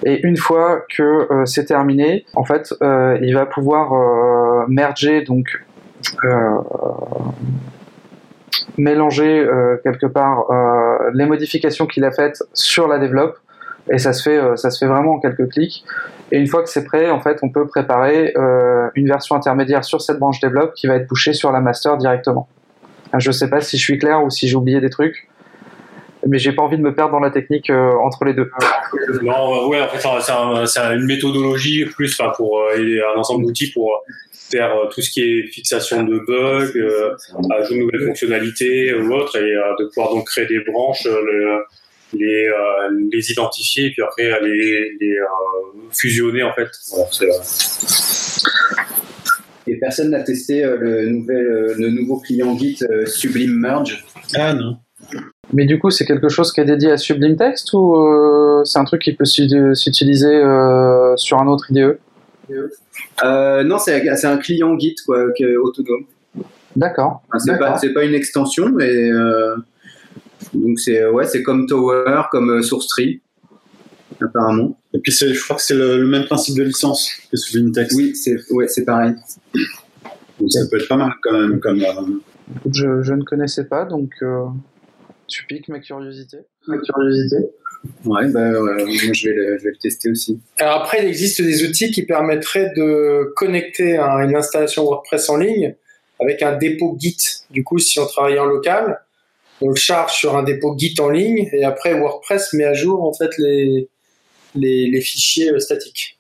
et une fois que c'est terminé, en fait, il va pouvoir merger donc mélanger euh, quelque part euh, les modifications qu'il a faites sur la développe. Et ça se fait euh, ça se fait vraiment en quelques clics. Et une fois que c'est prêt en fait on peut préparer une version intermédiaire sur cette branche développe qui va être pushée sur la master directement. Je sais pas si je suis clair ou si j'ai oublié des trucs mais j'ai pas envie de me perdre dans la technique entre les deux. Non, ouais, en fait, c'est une méthodologie plus, pour un ensemble d'outils pour faire euh, tout ce qui est fixation de bugs, euh, ajouter de nouvelles fonctionnalités ou autre, et euh, de pouvoir donc créer des branches, les, les identifier, et puis après les, les fusionner en fait. et personne n'a testé le, nouvel, le nouveau client Git Sublime Merge? Ah non. Mais du coup, c'est quelque chose qui est dédié à Sublime Text ou c'est un truc qui peut s'utiliser sur un autre IDE euh, non, c'est un client Git quoi, autonome. D'accord. c'est pas, pas, une extension, mais euh, donc c'est ouais, c'est comme Tower, comme euh, SourceTree, apparemment. Et puis je crois que c'est le, même principe de licence que Sublime Text. Oui, c'est ouais, c'est pareil. Donc ça peut être pas mal quand même. Comme, je, je, ne connaissais pas, donc tu piques ma curiosité. Ma curiosité. Ouais, bah, je, vais le, je vais le tester aussi. Alors après, il existe des outils qui permettraient de connecter à une installation WordPress en ligne avec un dépôt Git. Du coup, si on travaille en local, on le charge sur un dépôt Git en ligne et après WordPress met à jour en fait les, les, les fichiers euh, statiques.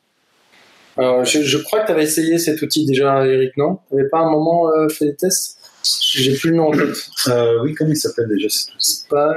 Alors, je, je crois que tu avais essayé cet outil déjà, Eric, non? Tu n'avais pas un moment euh, fait des tests? J'ai plus le nom en tête. Euh, oui, comment il s'appelle déjà cet outil? Pas...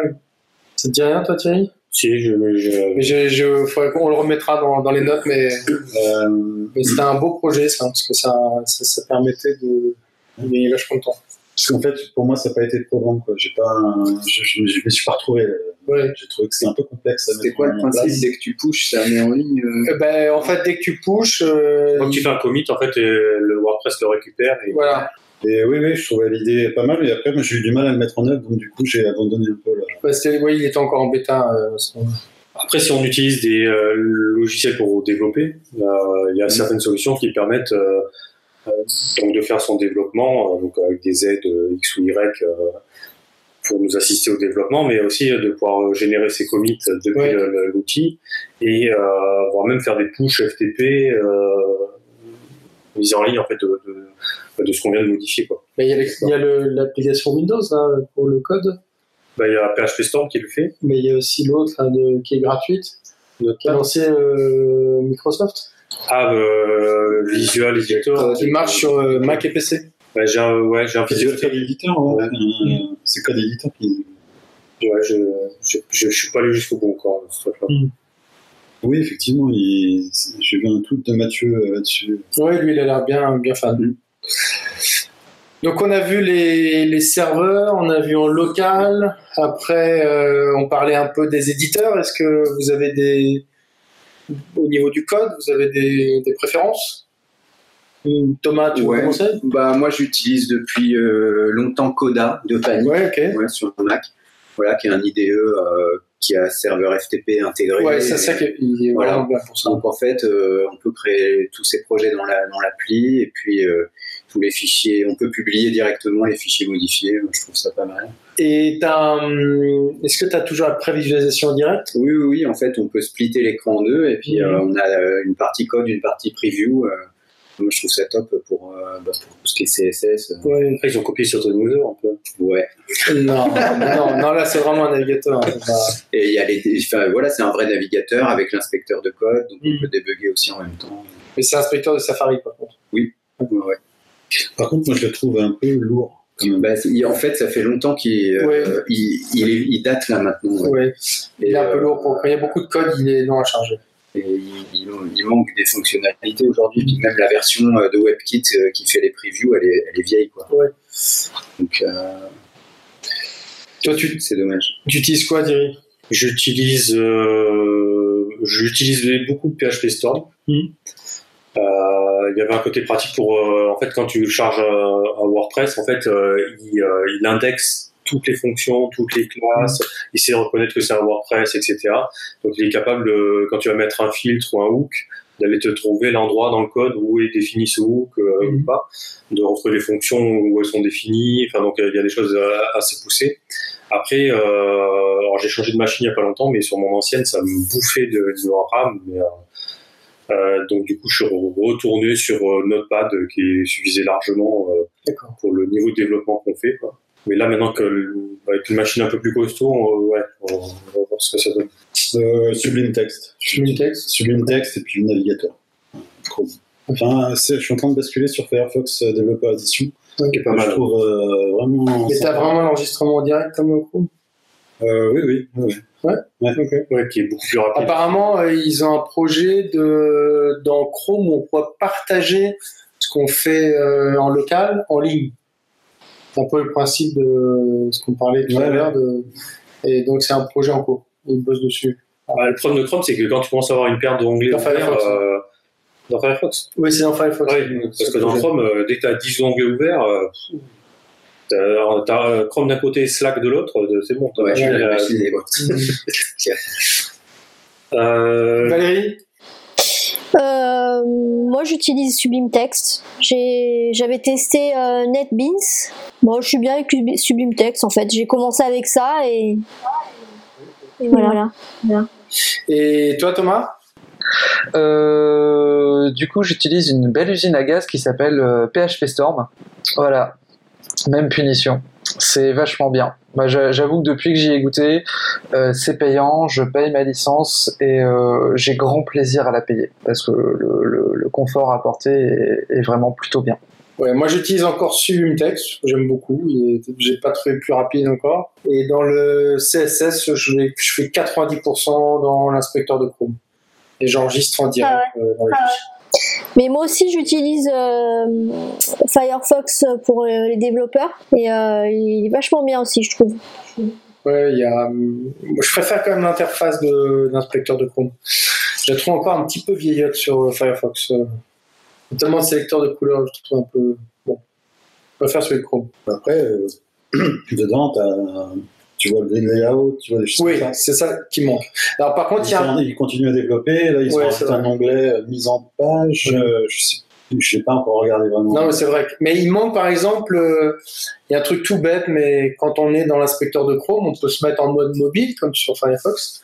Ça te dit rien, toi, Thierry? Si, je, je... je, je faudrait qu'on le remettra dans, dans les notes, mais, euh, mais c'était un beau projet, ça, parce que ça, ça, ça permettait de gagner vachement de temps. Parce qu'en fait, pour moi, ça n'a pas été trop grand, quoi. J'ai pas, je, je, je, me suis pas retrouvé. Ouais. J'ai trouvé que c'était un peu complexe. C'était quoi le principe Dès que tu pushes, ça met en ligne euh... Eh ben, En fait, dès que tu pushes. Euh... Quand tu fais un commit, en fait, le WordPress le récupère. Et... Voilà. Et oui, oui, je trouvais l'idée pas mal, mais après, moi, j'ai eu du mal à le mettre en œuvre, donc du coup, j'ai abandonné un peu. Là. oui, il était encore en bêta. après, si on utilise des logiciels pour développer, il y a certaines solutions qui permettent donc de faire son développement, donc avec des aides X ou Y pour nous assister au développement, mais aussi de pouvoir générer ses commits depuis l'outil et euh, voire même faire des push FTP euh, mise en ligne en fait de, de, ce qu'on vient de modifier quoi. il y a l'application Windows pour le code. Bah, il y a PHP Storm qui le fait. Mais il y a aussi l'autre qui est gratuite, qui est lancé euh, Microsoft. Ah, euh, Visual Editor. Qui marche sur Mac et PC. Bah, j'ai un, ouais, j'ai un Visual Editor, ouais. c'est Code Editor qui. Ouais, je, je, je, suis pas allé jusqu'au bout encore, ce truc-là. Mm. Oui, effectivement, j'ai vu un tweet de Mathieu euh, là-dessus. Oui, lui, il a l'air bien, bien fan. Mm. Donc, on a vu les, les, serveurs, on a vu en local. Après, euh, on parlait un peu des éditeurs. Est-ce que vous avez des. Au niveau du code, vous avez des, des préférences? Thomas, tu ouais. bah, Moi, j'utilise depuis euh, longtemps Coda de Panic ouais, sur Mac, voilà, qui est un IDE qui a serveur FTP intégré. Ouais, c'est ça qui est, voilà. bien pour ça. Donc en fait, euh, on peut créer tous ces projets dans la dans l'appli et puis euh, tous les fichiers, on peut publier directement les fichiers modifiés. Je trouve ça pas mal. Et hum, est-ce que tu as toujours la prévisualisation directe oui, oui, oui, en fait, on peut splitter l'écran en deux et puis mhm. euh, on a une partie code, une partie preview. Moi, je trouve ça top pour, euh, bah, pour tout ce qui est CSS. Euh. Ouais, ils ont copié sur Tonizer un peu. Ouais. non, non, non, là, c'est vraiment un navigateur. Hein, Et il y a les, enfin, voilà, c'est un vrai navigateur avec l'inspecteur de code, donc on mm. peut débugger aussi en même temps. Mais c'est inspecteur de Safari, par contre. Oui. Ouais. Par contre, moi, je le trouve un peu lourd. Bah, en fait, ça fait longtemps qu'il euh, il, il, date là maintenant. Ouais. Il est un peu lourd. Pour... Quand il y a beaucoup de code, il est long à charger. Et il, manque des fonctionnalités aujourd'hui. même la version euh, de WebKit euh, qui fait les previews, elle est, elle est vieille. Quoi. Ouais. Donc, euh, toi, tu, c'est dommage. Tu utilises quoi, Thierry? J'utilise, j'utilise beaucoup de PHP Storm. Hmm. il y avait un côté pratique pour, en fait, quand tu charges un, WordPress, en fait, il, il indexe toutes les fonctions, toutes les classes, il sait reconnaître que c'est un WordPress, etc. Donc il est capable, quand tu vas mettre un filtre ou un hook, d'aller te trouver l'endroit dans le code où est défini ce hook euh, ou mhm. pas, de retrouver les fonctions où elles sont définies. Enfin donc il y a des choses euh, assez poussées. Après, euh, alors j'ai changé de machine il y a pas longtemps, mais sur mon ancienne ça me bouffait de, de RAM. Mais, euh, donc du coup, je suis retourné sur Notepad qui suffisait largement pour le niveau de développement qu'on fait. Quoi. Mais là, maintenant qu'avec une machine un peu plus costaud, on, ouais, on va voir ce que ça donne. Euh, Sublime Text. Sublime Text Sublime Text et puis le navigateur. Chrome. Enfin, je suis en train de basculer sur Firefox euh, Developer Edition. Qui est pas mal. Je trouve euh, vraiment. Mais t'as vraiment l'enregistrement direct comme Chrome euh, Oui, oui. oui. Ouais, ouais. ouais, qui est beaucoup plus rapide. Apparemment, euh, ils ont un projet de dans Chrome où on pourra partager ce qu'on fait euh, en local en ligne. C'est un peu le principe de ce qu'on parlait tout à l'heure. De... Et donc, c'est un projet en cours. Ils bossent dessus. Ah, le problème de Chrome, c'est que quand tu commences à avoir une paire d'onglets dans Firefox, euh, dans Firefox. Oui, c'est dans Firefox. parce que dans Chrome, euh, dès que tu as 10 onglets ouverts, euh, tu as, Chrome d'un côté et Slack de l'autre, c'est bon. Ouais, Valérie? Euh, moi, j'utilise Sublime Text. J'avais testé euh, NetBeans. Moi, je suis bien avec Sublime Text en fait. J'ai commencé avec ça et, voilà. Et toi, Thomas? Euh, Du coup, j'utilise une belle usine à gaz qui s'appelle PHP Storm. Voilà, même punition. C'est vachement bien. Bah, J'avoue que depuis que j'y ai goûté, euh, c'est payant, je paye ma licence et euh, j'ai grand plaisir à la payer parce que le, confort apporté est, est, vraiment plutôt bien. Ouais, moi j'utilise encore Sublime Text, j'aime beaucoup, j'ai pas trouvé plus rapide encore. Et dans le CSS, je, je fais 90% dans l'inspecteur de Chrome. Et j'enregistre en direct ah euh, dans les ah mais moi aussi, j'utilise euh, Firefox pour euh, les développeurs et euh, il est vachement bien aussi, je trouve. Ouais, il y a. Je préfère quand même l'interface d'inspecteur de, Chrome. Je la trouve encore un petit peu vieillotte sur Firefox. Notamment le sélecteur de couleurs, je trouve un peu. Bon. Je préfère celui de Chrome. Après, euh, dedans, tu vois le grid layout, tu vois les choses Oui, c'est ça qui manque. Alors par contre, il, y a... il continue à développer. Là, ils ont un onglet mise en page. je sais je n'ai pas encore regardé vraiment. Non, mais c'est vrai. Mais il manque, par exemple, euh, il y a un truc tout bête, mais quand on est dans l'inspecteur de Chrome, on peut se mettre en mode mobile, comme sur Firefox,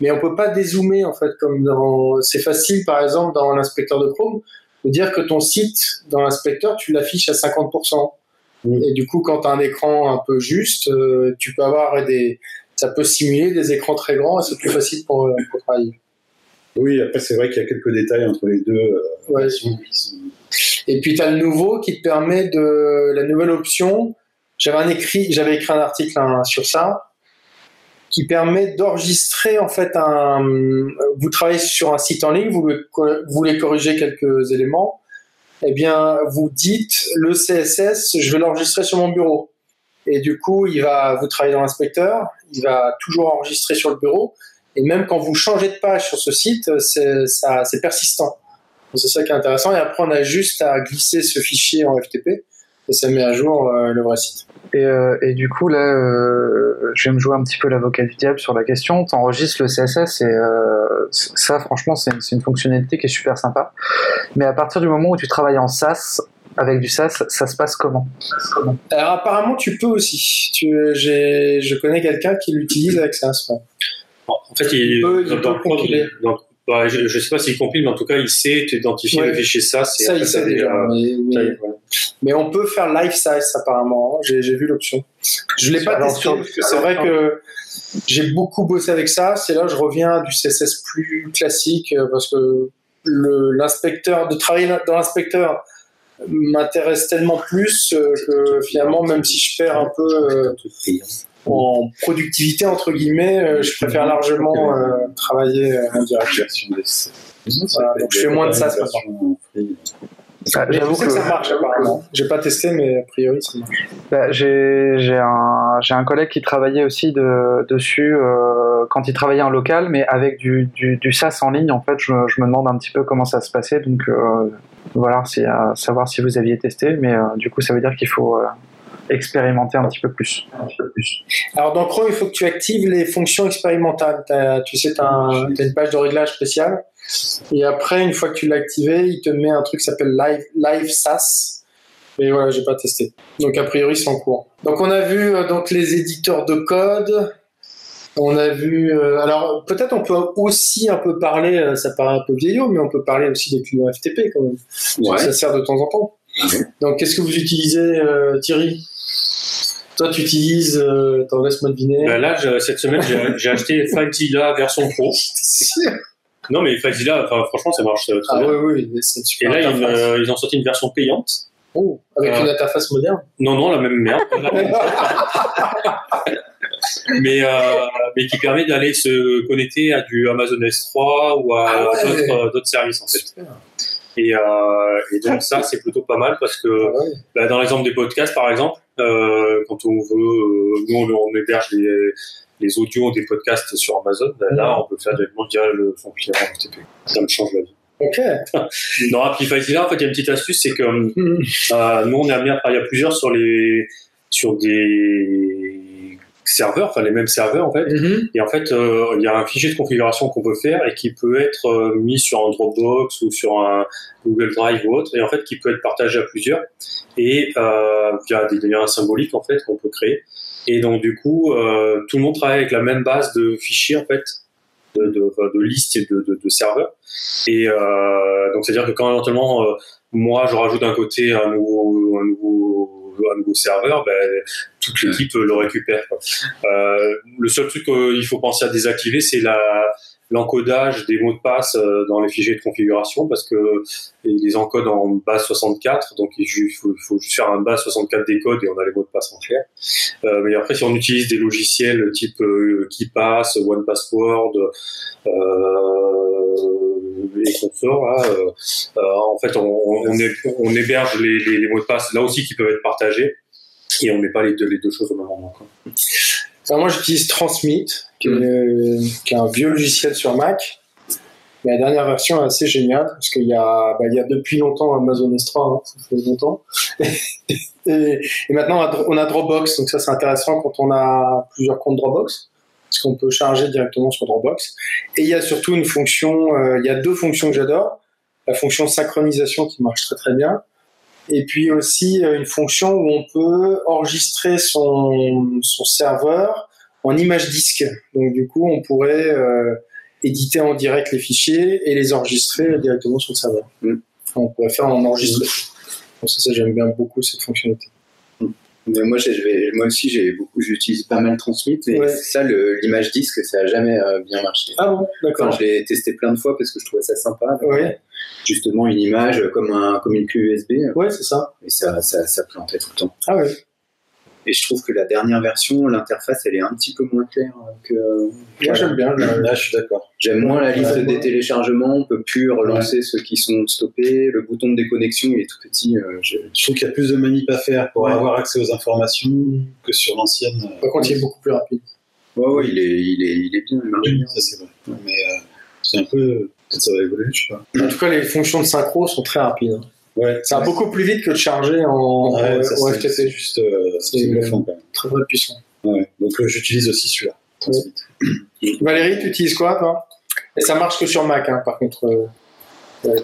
mais on peut pas dézoomer, en fait, comme dans. C'est facile, par exemple, dans l'inspecteur de Chrome, de dire que ton site, dans l'inspecteur, tu l'affiches à 50%. Et du coup, quand tu as un écran un peu juste, euh, tu peux avoir des. Ça peut simuler des écrans très grands et c'est plus facile pour, euh, pour travailler. Oui, après, c'est vrai qu'il y a quelques détails entre les deux. Euh, ouais. Et puis, tu as le nouveau qui te permet de. La nouvelle option, j'avais écrit, j'avais écrit un article hein, sur ça, qui permet d'enregistrer, en fait, un. Vous travaillez sur un site en ligne, vous, voulez corriger quelques éléments. Eh bien, vous dites le CSS, je vais l'enregistrer sur mon bureau. Et du coup, il va, vous travaillez dans l'inspecteur, il va toujours enregistrer sur le bureau et même quand vous changez de page sur ce site, c'est persistant. C'est ça qui est intéressant. Et après, on a juste à glisser ce fichier en FTP et ça met à jour euh, le vrai site. Et, euh, et, du coup, là, euh, je vais me jouer un petit peu l'avocat du diable sur la question. Tu enregistres le CSS et ça, franchement, c'est une, une, fonctionnalité qui est super sympa. Mais à partir du moment où tu travailles en SaaS, avec du SaaS, ça se passe comment, Alors, apparemment, tu peux aussi. Tu, je connais quelqu'un qui l'utilise avec SaaS. En fait, il, donc, bah, je ne sais pas s'il compile, mais en tout cas, il sait identifier ouais. le fichier SAS. Ça, il sait déjà. Mais, on peut faire live size apparemment. J'ai vu l'option. Je l'ai pas testé que c'est vrai que j'ai beaucoup bossé avec ça. C'est là je reviens du CSS plus classique euh, parce que l'inspecteur, de travailler dans l'inspecteur m'intéresse tellement plus euh, que finalement, même si je perds un peu euh, en productivité entre guillemets, euh, je préfère largement euh, travailler euh, en direct. donc je fais moins de ça ah, J'avoue que, ça marche apparemment. J'ai pas testé, mais a priori ça marche. Bah, j'ai un, un collègue qui travaillait aussi de, dessus quand il travaillait en local, mais avec du, du, du, SaaS en ligne. En fait, je, je, me demande un petit peu comment ça se passait. Donc voilà, c'est à savoir si vous aviez testé, mais du coup, ça veut dire qu'il faut expérimenter un petit peu plus. Alors dans Chrome, il faut que tu actives les fonctions expérimentales. tu sais, tu as, une page de réglage spéciale. Et après, une fois que tu l'as activé, il te met un truc qui s'appelle Live, Live SAS. Mais voilà, j'ai pas testé. Donc a priori, c'est en cours. Donc on a vu euh, donc les éditeurs de code. On a vu. Euh, alors peut-être on peut aussi un peu parler. Euh, ça paraît un peu vieillot, mais on peut parler aussi des clients FTP quand même. Ça sert de temps en temps. Donc qu'est-ce que vous utilisez, Thierry? Toi, tu utilises, euh, t'en laisse-moi deviner. Ben là, cette semaine, j'ai acheté FileZilla version pro. non, mais FileZilla, franchement, ça marche très ah, bien. Oui, oui, c'est Et là, ils, euh, ils, ont sorti une version payante. Oh, avec une euh, interface moderne Non, non, la même merde. mais, euh, mais qui permet d'aller se connecter à du Amazon S3 ou à ah d'autres services, en fait. Et, euh, et, donc ça, c'est plutôt pas mal parce que ah bah, dans l'exemple des podcasts, par exemple, euh, quand on veut, euh, nous on, héberge les, les, audios des podcasts sur Amazon, bah, là on peut faire directement via le son client FTP. Ça me change la vie. Ok. non, puis là, en fait, il y a une petite astuce, c'est que euh, nous on est amené à travailler à plusieurs sur les sur des serveurs, enfin les mêmes serveurs en fait. Mm-hmm. Et en fait, euh, il y a un fichier de configuration qu'on peut faire et qui peut être euh, mis sur un Dropbox ou sur un Google Drive ou autre, et en fait qui peut être partagé à plusieurs et euh, via des liens symboliques en fait qu'on peut créer. Et donc du coup, euh, tout le monde travaille avec la même base de fichiers en fait, de, de, de listes et de, de, de serveurs. Et donc c'est-à-dire que quand éventuellement moi je rajoute d'un côté un nouveau, un nouveau un nouveau serveur, ben, toute l'équipe le récupère. Euh, le seul truc qu'il faut penser à désactiver, c'est la l'encodage des mots de passe euh, dans les fichiers de configuration parce que ils les encodent en base 64 donc il faut, faut juste faire un base 64 des codes et on a les mots de passe en clair euh, mais après si on utilise des logiciels type euh, KeePass, OnePassword euh, et consorts là, euh, en fait on, héberge les, mots de passe là aussi qui peuvent être partagés et on met pas les deux, choses au même moment moi, j'utilise Transmit, qui est, un vieux logiciel sur Mac. Mais la dernière version est assez géniale parce qu'il y a, bah, depuis longtemps Amazon S3, hein, ça fait longtemps. et, maintenant on a Dropbox, donc ça c'est intéressant quand on a plusieurs comptes Dropbox parce qu'on peut charger directement sur Dropbox. Et il y a surtout une fonction, euh, il y a deux fonctions que j'adore. La fonction synchronisation qui marche très très bien. Et puis aussi euh, une fonction où on peut enregistrer son, son serveur en image disque. Donc du coup, on pourrait euh, éditer en direct les fichiers et les enregistrer directement sur le serveur. Mm. On pourrait faire en enregistrement. Mm. ça, ça j'aime bien beaucoup cette fonctionnalité. Mm. moi, moi aussi, j'ai beaucoup, j'utilise pas mal Transmit, mais ça, l'image disque, ça a jamais euh, bien marché. Ah bon, d'accord. Enfin, je l'ai testé plein de fois parce que je trouvais ça sympa. Justement, une image comme un, comme une clé USB. Ouais, c'est ça. Et ça, ça, ça plantait tout le temps. Ah ouais. Et je trouve que la dernière version, l'interface, elle est un petit peu moins claire que. Moi, j'aime bien. Là, je suis d'accord. J'aime moins la liste des téléchargements. On peut plus relancer ceux qui sont stoppés. Le bouton de déconnexion, il est tout petit. Euh, je... trouve qu'il y a plus de manip à faire pour avoir accès aux informations que sur l'ancienne. Par contre, il est beaucoup plus rapide. Ouais, ouais, il est, il est, il est bien. Oui, ça c'est vrai. Mais euh, c'est un peu. Peut-être ça va évoluer, je sais pas. En tout cas, les fonctions de synchro sont très rapides. Hein. Ouais, ça va beaucoup plus vite que de charger en, FTP. Juste, euh, c'est très très puissant. Ouais. Donc euh, j'utilise aussi celui-là. Valérie, tu utilises quoi toi? Et ça marche que sur Mac, hein, par contre. Euh,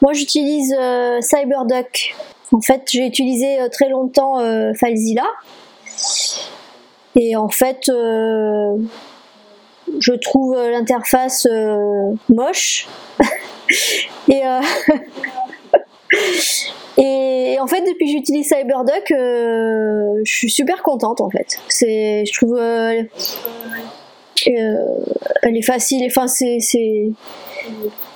Moi, j'utilise CyberDuck. En fait, j'ai utilisé très longtemps FileZilla. Et en fait, je trouve l'interface moche. et Et en fait, depuis que j'utilise CyberDuck, euh, je suis super contente en fait. C'est, je trouve, euh, euh, elle est facile. Enfin, c'est, c'est,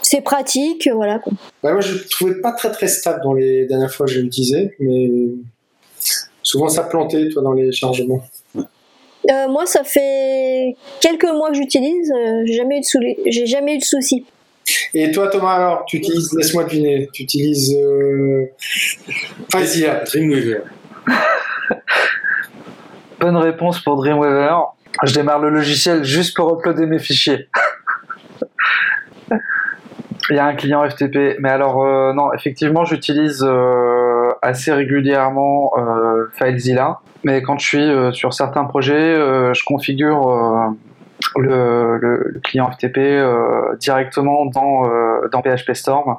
c'est pratique, voilà. Quoi. moi, je trouvais pas très très stable dans les dernières fois que j'ai utilisé, mais souvent ça plantait, toi, dans les chargements. moi, ça fait quelques mois que j'utilise. j'ai jamais eu de j'ai jamais eu de soucis. Et toi, Thomas, alors, tu utilises, laisse-moi deviner, tu utilises. Euh... Dreamweaver. Bonne réponse pour Dreamweaver. Je démarre le logiciel juste pour uploader mes fichiers. Il y a un client FTP, mais alors euh, non, effectivement, j'utilise euh, assez régulièrement euh, FileZilla, mais quand je suis sur certains projets, je configure le, client FTP euh, directement dans, euh, dans PHP Storm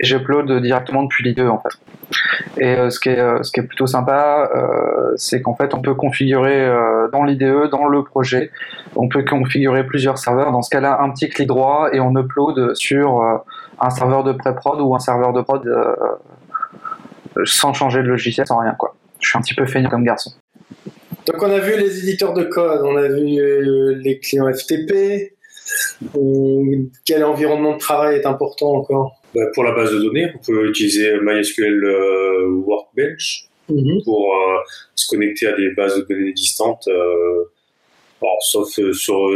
et j'upload directement depuis l'IDE en fait. Et euh, ce, qui est, ce qui est plutôt sympa, c'est qu'en fait on peut configurer dans l'IDE, dans le projet, on peut configurer plusieurs serveurs. Dans ce cas-là, un petit clic droit et on upload sur un serveur de pré-prod ou un serveur de prod sans changer de logiciel, sans rien quoi. Je suis un petit peu feignant comme garçon. Donc on a vu les éditeurs de code, on a vu euh, les clients FTP. quel environnement de travail est important encore? Bah, Pour la base de données, on peut utiliser MySQL euh, Workbench mhm. pour euh, se connecter à des bases de données distantes, sauf sur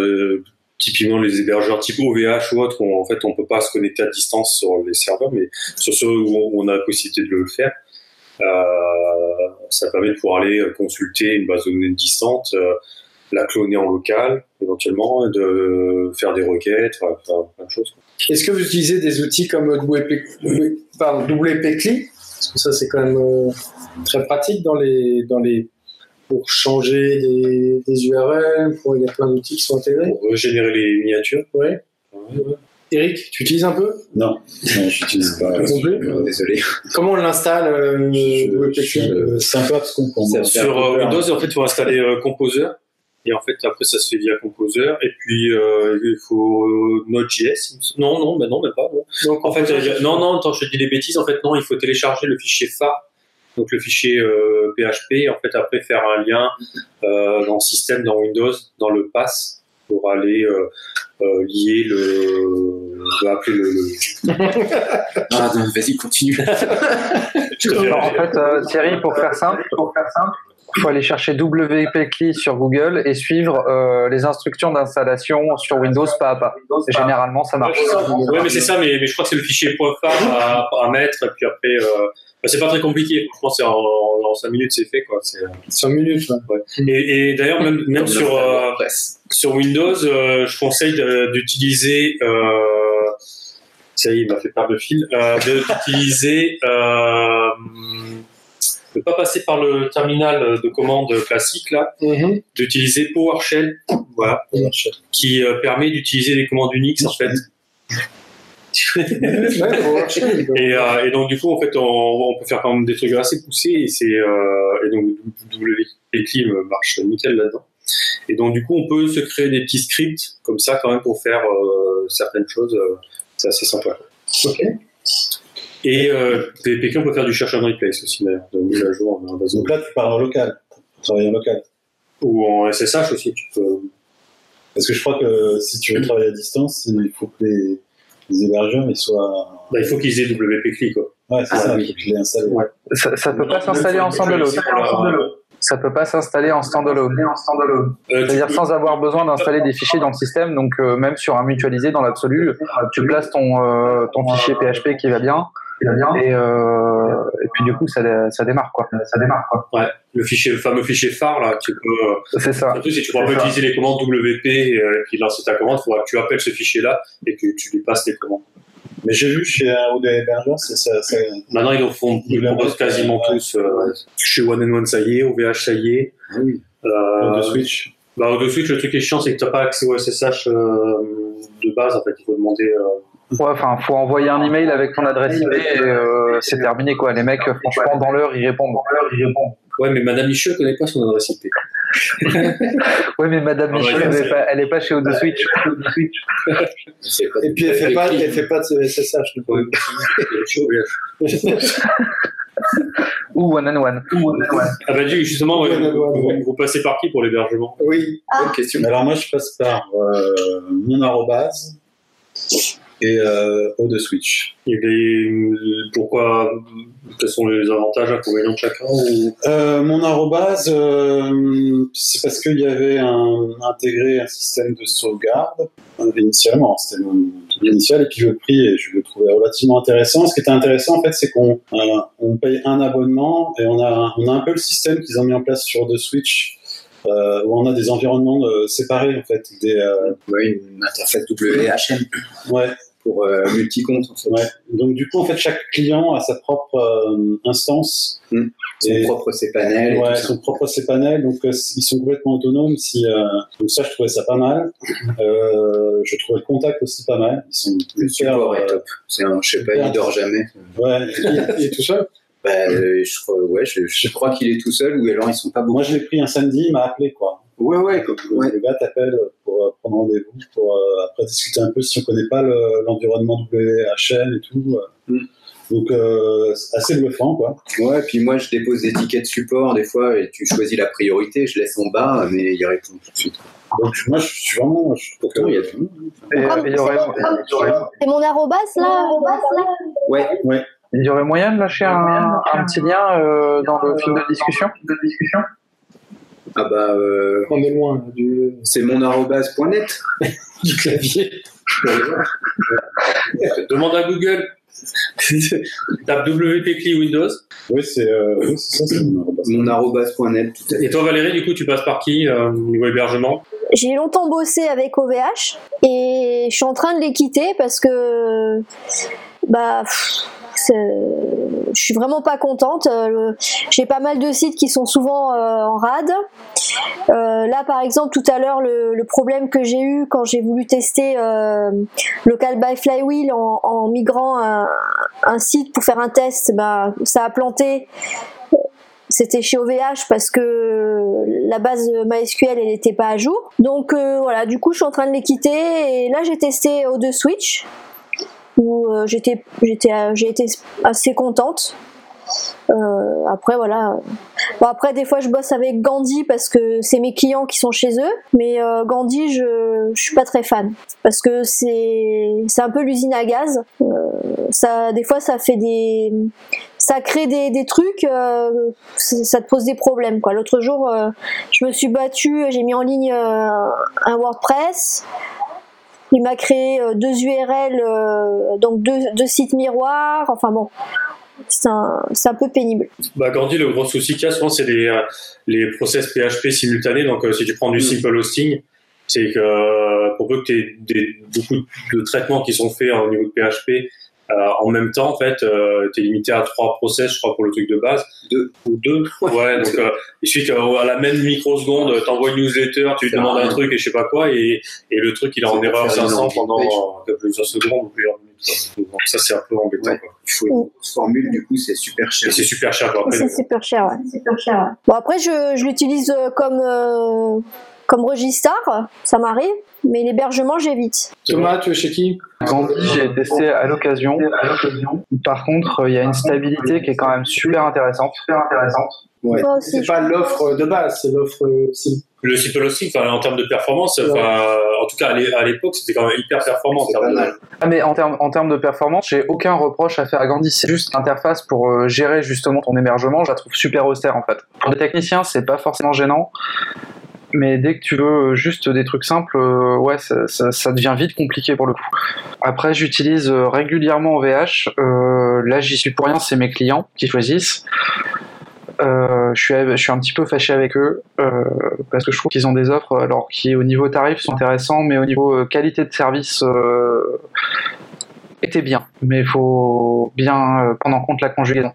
typiquement les hébergeurs type OVH ou autre, où en fait on peut pas se connecter à distance sur les serveurs, mais sur ceux où on a la possibilité de le faire. Euh, ça permet de pouvoir aller consulter une base de données distante, euh, la cloner en local éventuellement, de faire des requêtes, faire plein de choses. Est-ce que vous utilisez des outils comme WP, pardon, WPCLI Parce que ça c'est quand même euh, très pratique dans les, dans les, pour changer des, des URL, pour, il y a plein d'outils qui sont intégrés. Pour générer les miniatures. Oui. Eric, tu utilises un peu? Non, non j'utilise pas. Euh, désolé. Comment on l'installe euh, Sympa parce qu'on Sur euh, Windows, en fait, il faut installer Composer. Et en fait, après, ça se fait via Composer. Et puis, il faut Node.js. Non, non, mais non, mais pas. Donc, en fait, non, non, attends, je te dis des bêtises. En fait, non, il faut télécharger le fichier phare donc le fichier PHP, et en fait après faire un lien dans le système, dans Windows, dans le pass pour aller euh, lier le. Je vais appeler le. ah vas-y, continue. en fait, euh, Thierry, pour faire simple, pour faire simple, faut aller chercher WP-CLI sur Google et suivre euh, les instructions d'installation sur Windows pas à pas. Généralement, ça marche. Oui, mais c'est ça, mais, je crois que c'est le fichier .far à, à, mettre, et puis après, euh, c'est pas très compliqué. Franchement, c'est en, en, 5 minutes, c'est fait, quoi. 5 minutes, ouais. Et, et d'ailleurs, même, même sur, euh, sur Windows, euh, je conseille d'utiliser, ça y est, il m'a fait part de fil, d'utiliser, ne pas passer par le terminal de commande classique là, mm-hmm. d'utiliser PowerShell, voilà, qui euh, permet d'utiliser les commandes Unix en fait. et, euh, et, donc du coup en fait on, peut faire quand même des trucs assez poussés et c'est euh, et donc WPClim marche nickel là-dedans. Et donc du coup on peut se créer des petits scripts comme ça quand même pour faire certaines choses. c'est assez sympa. Ok. Et euh, on peut faire du cherche and replace aussi, d'ailleurs, de mise à jour. Donc là, tu parles en local, tu travailles en local. Ou en SSH aussi, tu peux. Parce que je crois que si tu veux travailler à distance, il faut que les, hébergeurs ils soient. Bah, il faut qu'ils aient WP quoi. Ouais, c'est ça, l'aient installé. Ouais. Ça, ça peut pas s'installer en standalone. Ça peut pas s'installer en standalone. Euh, C'est-à-dire sans avoir besoin d'installer des fichiers dans le système. Donc euh, même sur un mutualisé dans l'absolu, tu places ton, euh, ton fichier PHP qui va bien et, euh, et puis du coup, ça, ça démarre quoi. Ça démarre quoi. Ouais, le fichier, le fameux fichier phare là, tu peux. C'est ça. Surtout si tu pourras pas utiliser les commandes WP et euh, qui lance ta commande, il faudra que tu appelles ce fichier là et que tu lui passes les commandes. Mais j'ai vu chez un ou des hébergeurs, c'est ça. Maintenant, ils en font, ils proposent quasiment tous. Euh, chez One and One, ça y est. OVH, ça y est. Ah oui. Euh, de Switch. Bah, de Switch, le truc qui est chiant, c'est que tu n'as pas accès au SSH euh, de base. En fait, il faut demander. Ouais, enfin, faut envoyer un email avec ton adresse IP et euh, c'est terminé quoi. Les mecs, franchement, dans l'heure, ils répondent. Dans l'heure, ils répondent. Ouais, mais Madame Michel connaît pas son adresse IP. ouais, mais Madame ah, Michel, elle, est pas, elle est pas chez O2 Switch. et puis elle fait pas, elle fait pas de SSH. Ou one and one. Ah bah justement, vous, passez par qui pour l'hébergement? Oui, bonne question. Alors moi, je passe par euh, mon arrobase et euh, de Switch. Et pourquoi Quels sont les avantages, inconvénients de chacun euh, Mon arrobase, euh, c'est parce qu'il y avait un, intégré un système de sauvegarde euh, initialement, c'était mon initial, et puis le prix, et je le trouvais relativement intéressant. Ce qui était intéressant, en fait, c'est qu'on euh, on paye un abonnement et on a, on a un peu le système qu'ils ont mis en place sur The Switch. Euh, où on a des environnements séparés en fait, des, euh, ouais, une interface WHM. Ouais, pour euh, multi-compte. En fait. Donc du coup, en fait, chaque client a sa propre euh, instance. Mm. Son propre cPanel. Ouais, son propre cPanel. Donc euh, ils sont complètement autonomes. Si, donc ça, je trouvais ça pas mal. je trouvais le contact aussi pas mal. Ils sont le support est top. C'est un, je sais pas, il dort jamais. Ouais, il, est tout seul. Bah, je, crois, ouais, je, je crois qu'il est tout seul ou alors ils sont pas beaucoup. Moi, je l'ai pris un samedi, il m'a appelé quoi. Ouais, ouais. Le gars t'appelle pour euh, prendre rendez-vous, pour euh, après discuter un peu si on connaît pas l'environnement WHL et tout. Euh. Mm. Donc, assez bluffant, quoi. Ouais, puis moi, je dépose des tickets de support des fois et tu choisis la priorité, je laisse en bas, mais il répond tout de suite. Donc, moi, je suis vraiment. Pourtant, il y a tout le monde. C'est mon arrobas, là, Ouais. ouais. Il y aurait moyen de lâcher un, un petit lien dans le fil de discussion, de discussion ah bah. Euh, On est loin du. C'est mon arrobase.net du clavier. Demande à Google. Tape WP Windows. Oui, c'est euh, ça, c'est mon arrobase.net. Et toi, Valérie, du coup, tu passes par qui euh, niveau hébergement? J'ai longtemps bossé avec OVH et je suis en train de les quitter parce que. Bah je suis vraiment pas contente. Euh, j'ai pas mal de sites qui sont souvent euh, en rade. Euh, là, par exemple, tout à l'heure, le, problème que j'ai eu quand j'ai voulu tester Local by Flywheel en, migrant un, site pour faire un test, bah, ça a planté. C'était chez OVH parce que la base MySQL elle n'était pas à jour. Donc voilà, du coup je suis en train de les quitter et là j'ai testé O2 Switch où euh, j'étais j'étais euh, j'ai été assez contente euh, après voilà bon après des fois je bosse avec Gandhi parce que c'est mes clients qui sont chez eux mais Gandhi je, je suis pas très fan parce que c'est c'est un peu l'usine à gaz ça, des fois, ça fait des, ça crée des, des trucs, ça te pose des problèmes. Quoi. L'autre jour, je me suis battue, j'ai mis en ligne un WordPress. Il m'a créé deux URL, donc deux, deux sites miroirs. Enfin bon, c'est un, peu pénible. Bah, Gandhi, le gros souci qu'il y a souvent, c'est les, euh, les process PHP simultanés. Donc, euh, si tu prends du mm. simple hosting, c'est que euh, pour peu que tu aies beaucoup de traitements qui sont faits au niveau de PHP, en même temps, en fait, tu es limité à trois process, je crois, pour le truc de base. Deux. Ou deux. Ouais, donc il suffit qu'à la même microseconde, tu envoies une newsletter, tu lui demandes un truc et je sais pas quoi, et, et le truc, il est, en erreur 500 pendant plusieurs secondes ou plusieurs minutes. Donc ça, c'est un peu embêtant. Quoi il faut une formule, du coup, c'est super cher. C'est super cher. C'est super cher, ouais. Super cher, Bon, après, je, je l'utilise euh, comme, euh, comme Registar, ça m'arrive, mais l'hébergement, j'évite. Thomas, tu es chez qui? Gandhi, j'ai testé à l'occasion. Par contre, il y a une stabilité qui est quand même super intéressante. Super intéressante. Ouais. C'est pas l'offre de base, c'est l'offre aussi. Le simple aussi, en termes de performance, en tout cas à l'époque, c'était quand même hyper performant. Ah, mais en termes, en termes de performance, j'ai aucun reproche à faire à Gandhi. C'est juste l'interface pour euh, gérer justement ton hébergement, je la trouve super austère en fait. Pour des techniciens, c'est pas forcément gênant. Mais dès que tu veux juste des trucs simples, euh, ouais, ça, devient vite compliqué pour le coup. Après, j'utilise euh, régulièrement VH. là, j'y suis pour rien, c'est mes clients qui choisissent. Euh, je, suis, je suis un petit peu fâché avec eux euh, parce que je trouve qu'ils ont des offres alors qui au niveau tarif sont intéressants mais au niveau euh, qualité de service étaient bien mais il faut bien prendre en compte la conjugaison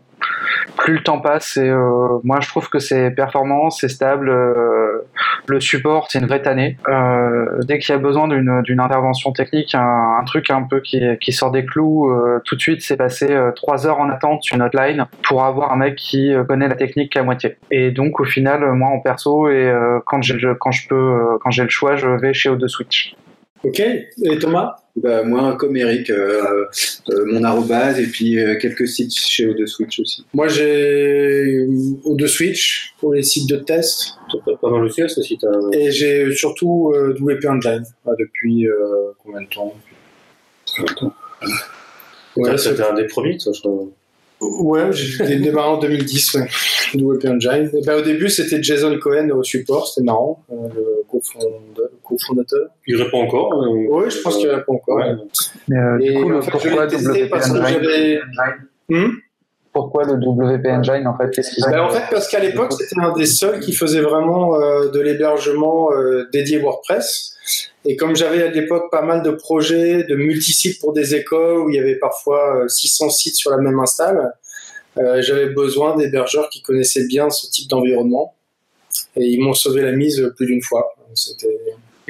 plus le temps passe et euh, moi je trouve que c'est performant, c'est stable. Euh, le support, c'est une vraie tannée. Euh, dès qu'il y a besoin d'une intervention technique, un, truc un peu qui, qui sort des clous, tout de suite c'est passé trois heures en attente sur une hotline pour avoir un mec qui connaît la technique qu'à moitié. Et donc au final, moi en perso et quand quand je peux quand j'ai le choix, je vais chez O2 Switch. Ok. Et Thomas? Bah, Moi, comme Eric, euh, euh, mon arrobase et puis euh, quelques sites chez O2 Switch aussi. Moi, j'ai O2 Switch pour les sites de test. Pas dans le ciel, ce site. Et j'ai surtout WP Engine depuis combien de temps? Ouais, c'était un des premiers, ça, je crois. Ouais, j'ai démarré en 2010, ouais, WP Engine. Et ben, au début, c'était Jason Cohen au support, c'était marrant, le cofondateur. Il répond encore euh, Oui, je pense qu'il répond encore. Mais, euh, du coup, pourquoi WP Engine? hmm? Pourquoi le WP Engine en fait Qu'est-ce ben, En fait, parce qu'à l'époque, c'était un des seuls qui faisait vraiment euh, de l'hébergement dédié WordPress. Et comme j'avais à l'époque pas mal de projets de multisites pour des écoles où il y avait parfois 600 sites sur la même install, j'avais besoin d'hébergeurs qui connaissaient bien ce type d'environnement. Et ils m'ont sauvé la mise plus d'une fois.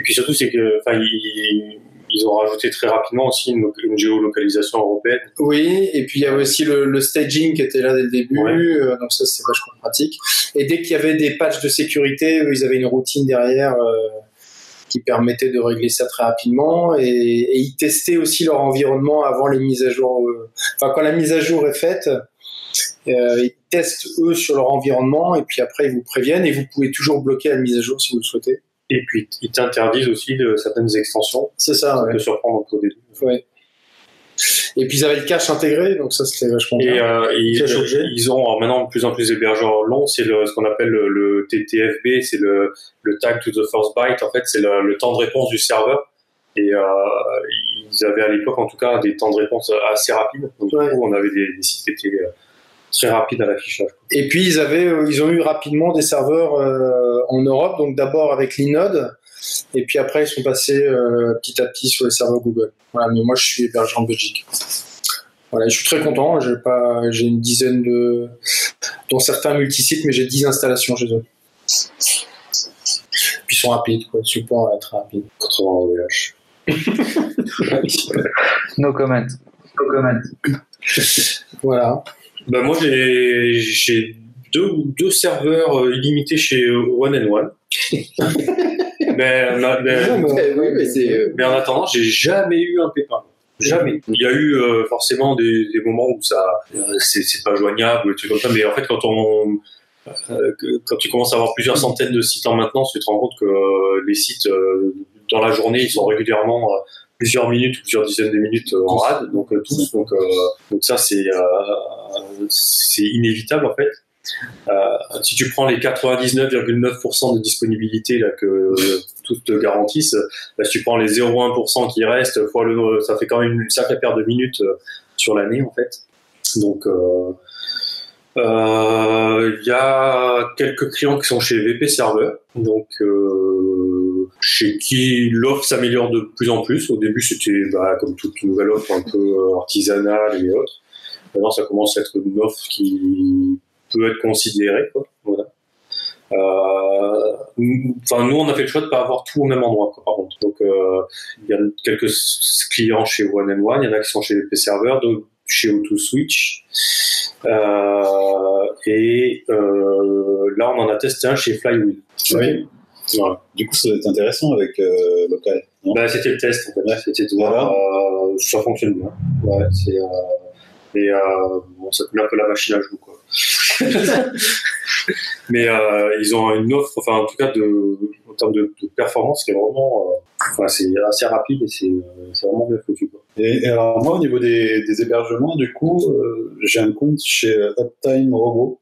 Et puis surtout, c'est que, enfin, ils, ont rajouté très rapidement aussi une, géolocalisation européenne. Oui, et puis il y avait aussi le, staging qui était là dès le début, euh, donc ça c'est vachement pratique. Et dès qu'il y avait des patchs de sécurité, ils avaient une routine derrière euh, qui permettait de régler ça très rapidement. Et, ils testaient aussi leur environnement avant les mises à jour. Euh, enfin, quand la mise à jour est faite, ils testent eux sur leur environnement et puis après ils vous préviennent et vous pouvez toujours bloquer la mise à jour si vous le souhaitez. Et puis, ils t'interdisent aussi de certaines extensions. C'est ça, ouais. De surprendre au début. Ouais. Et puis ils avaient le cache intégré, donc ça c'était vachement bien. Et euh, ils, ils, ont maintenant de plus en plus d'hébergeurs longs, c'est ce qu'on appelle le, TTFB, c'est le, le tag to the first byte, en fait c'est le, temps de réponse du serveur. Et euh, ils avaient à l'époque en tout cas des temps de réponse assez rapides. Donc du coup on avait des, des sites qui étaient euh, très rapide à l'affichage. Et puis ils avaient, euh, ils ont eu rapidement des serveurs euh, en Europe, donc d'abord avec l'inode, et puis après ils sont passés euh, petit à petit sur les serveurs Google. Voilà, mais moi je suis hébergé en Belgique. Voilà, je suis très content. J'ai pas, j'ai une dizaine de, dont certains multisites, mais j'ai 10 installations chez eux. Puis ils sont rapides, quoi. Le support est très rapide. Contrairement au VH. no comment. No comment. Voilà. Bah moi, j'ai deux, deux serveurs euh, illimités chez euh, One and One. mais, mais, en attendant, j'ai jamais eu un pépin. Jamais. Il y a eu euh, forcément des, des, moments où ça, c'est pas joignable, des trucs comme ça. Mais en fait, quand on, quand tu commences à avoir plusieurs centaines de sites en maintenance, tu te rends compte que les sites dans la journée, ils sont régulièrement plusieurs minutes ou plusieurs dizaines de minutes en rade, donc tous. Donc, donc ça, c'est c'est inévitable en fait. Euh, si tu prends les 99,9% de disponibilité là, que tout te garantissent, bah, si tu prends les 0,1% qui restent, ça fait quand même une sacrée paire de minutes euh, sur l'année en fait. Donc euh, il y a quelques clients qui sont chez VP Server, donc chez qui l'offre s'améliore de plus en plus. Au début, c'était bah, comme toute nouvelle offre un peu artisanale et autres. Maintenant, ça commence à être une offre qui peut être considéré. Quoi. Voilà. Euh, enfin, nous, on a fait le choix de pas avoir tout au même endroit, quoi, par contre. Donc, euh, il y a quelques clients chez One and One, il y en a qui sont chez VP Server, d'autres chez O2 Switch. Euh, et euh, là, on en a testé un chez Flywheel. Oui. Voilà. Du coup, ça va être intéressant avec euh, local. Bah, c'était le test. En fait. C'était de voir. Euh, ça fonctionne bien. Ouais, c'est. et bon, ça met un peu la machine à jouer, quoi. mais euh, ils ont une offre, enfin en tout cas de, en termes de, performance qui est vraiment, euh, enfin c'est assez rapide et c'est vraiment bien foutu. Quoi. Et, alors moi au niveau des, des hébergements, du coup, euh, j'ai un compte chez Uptime Robot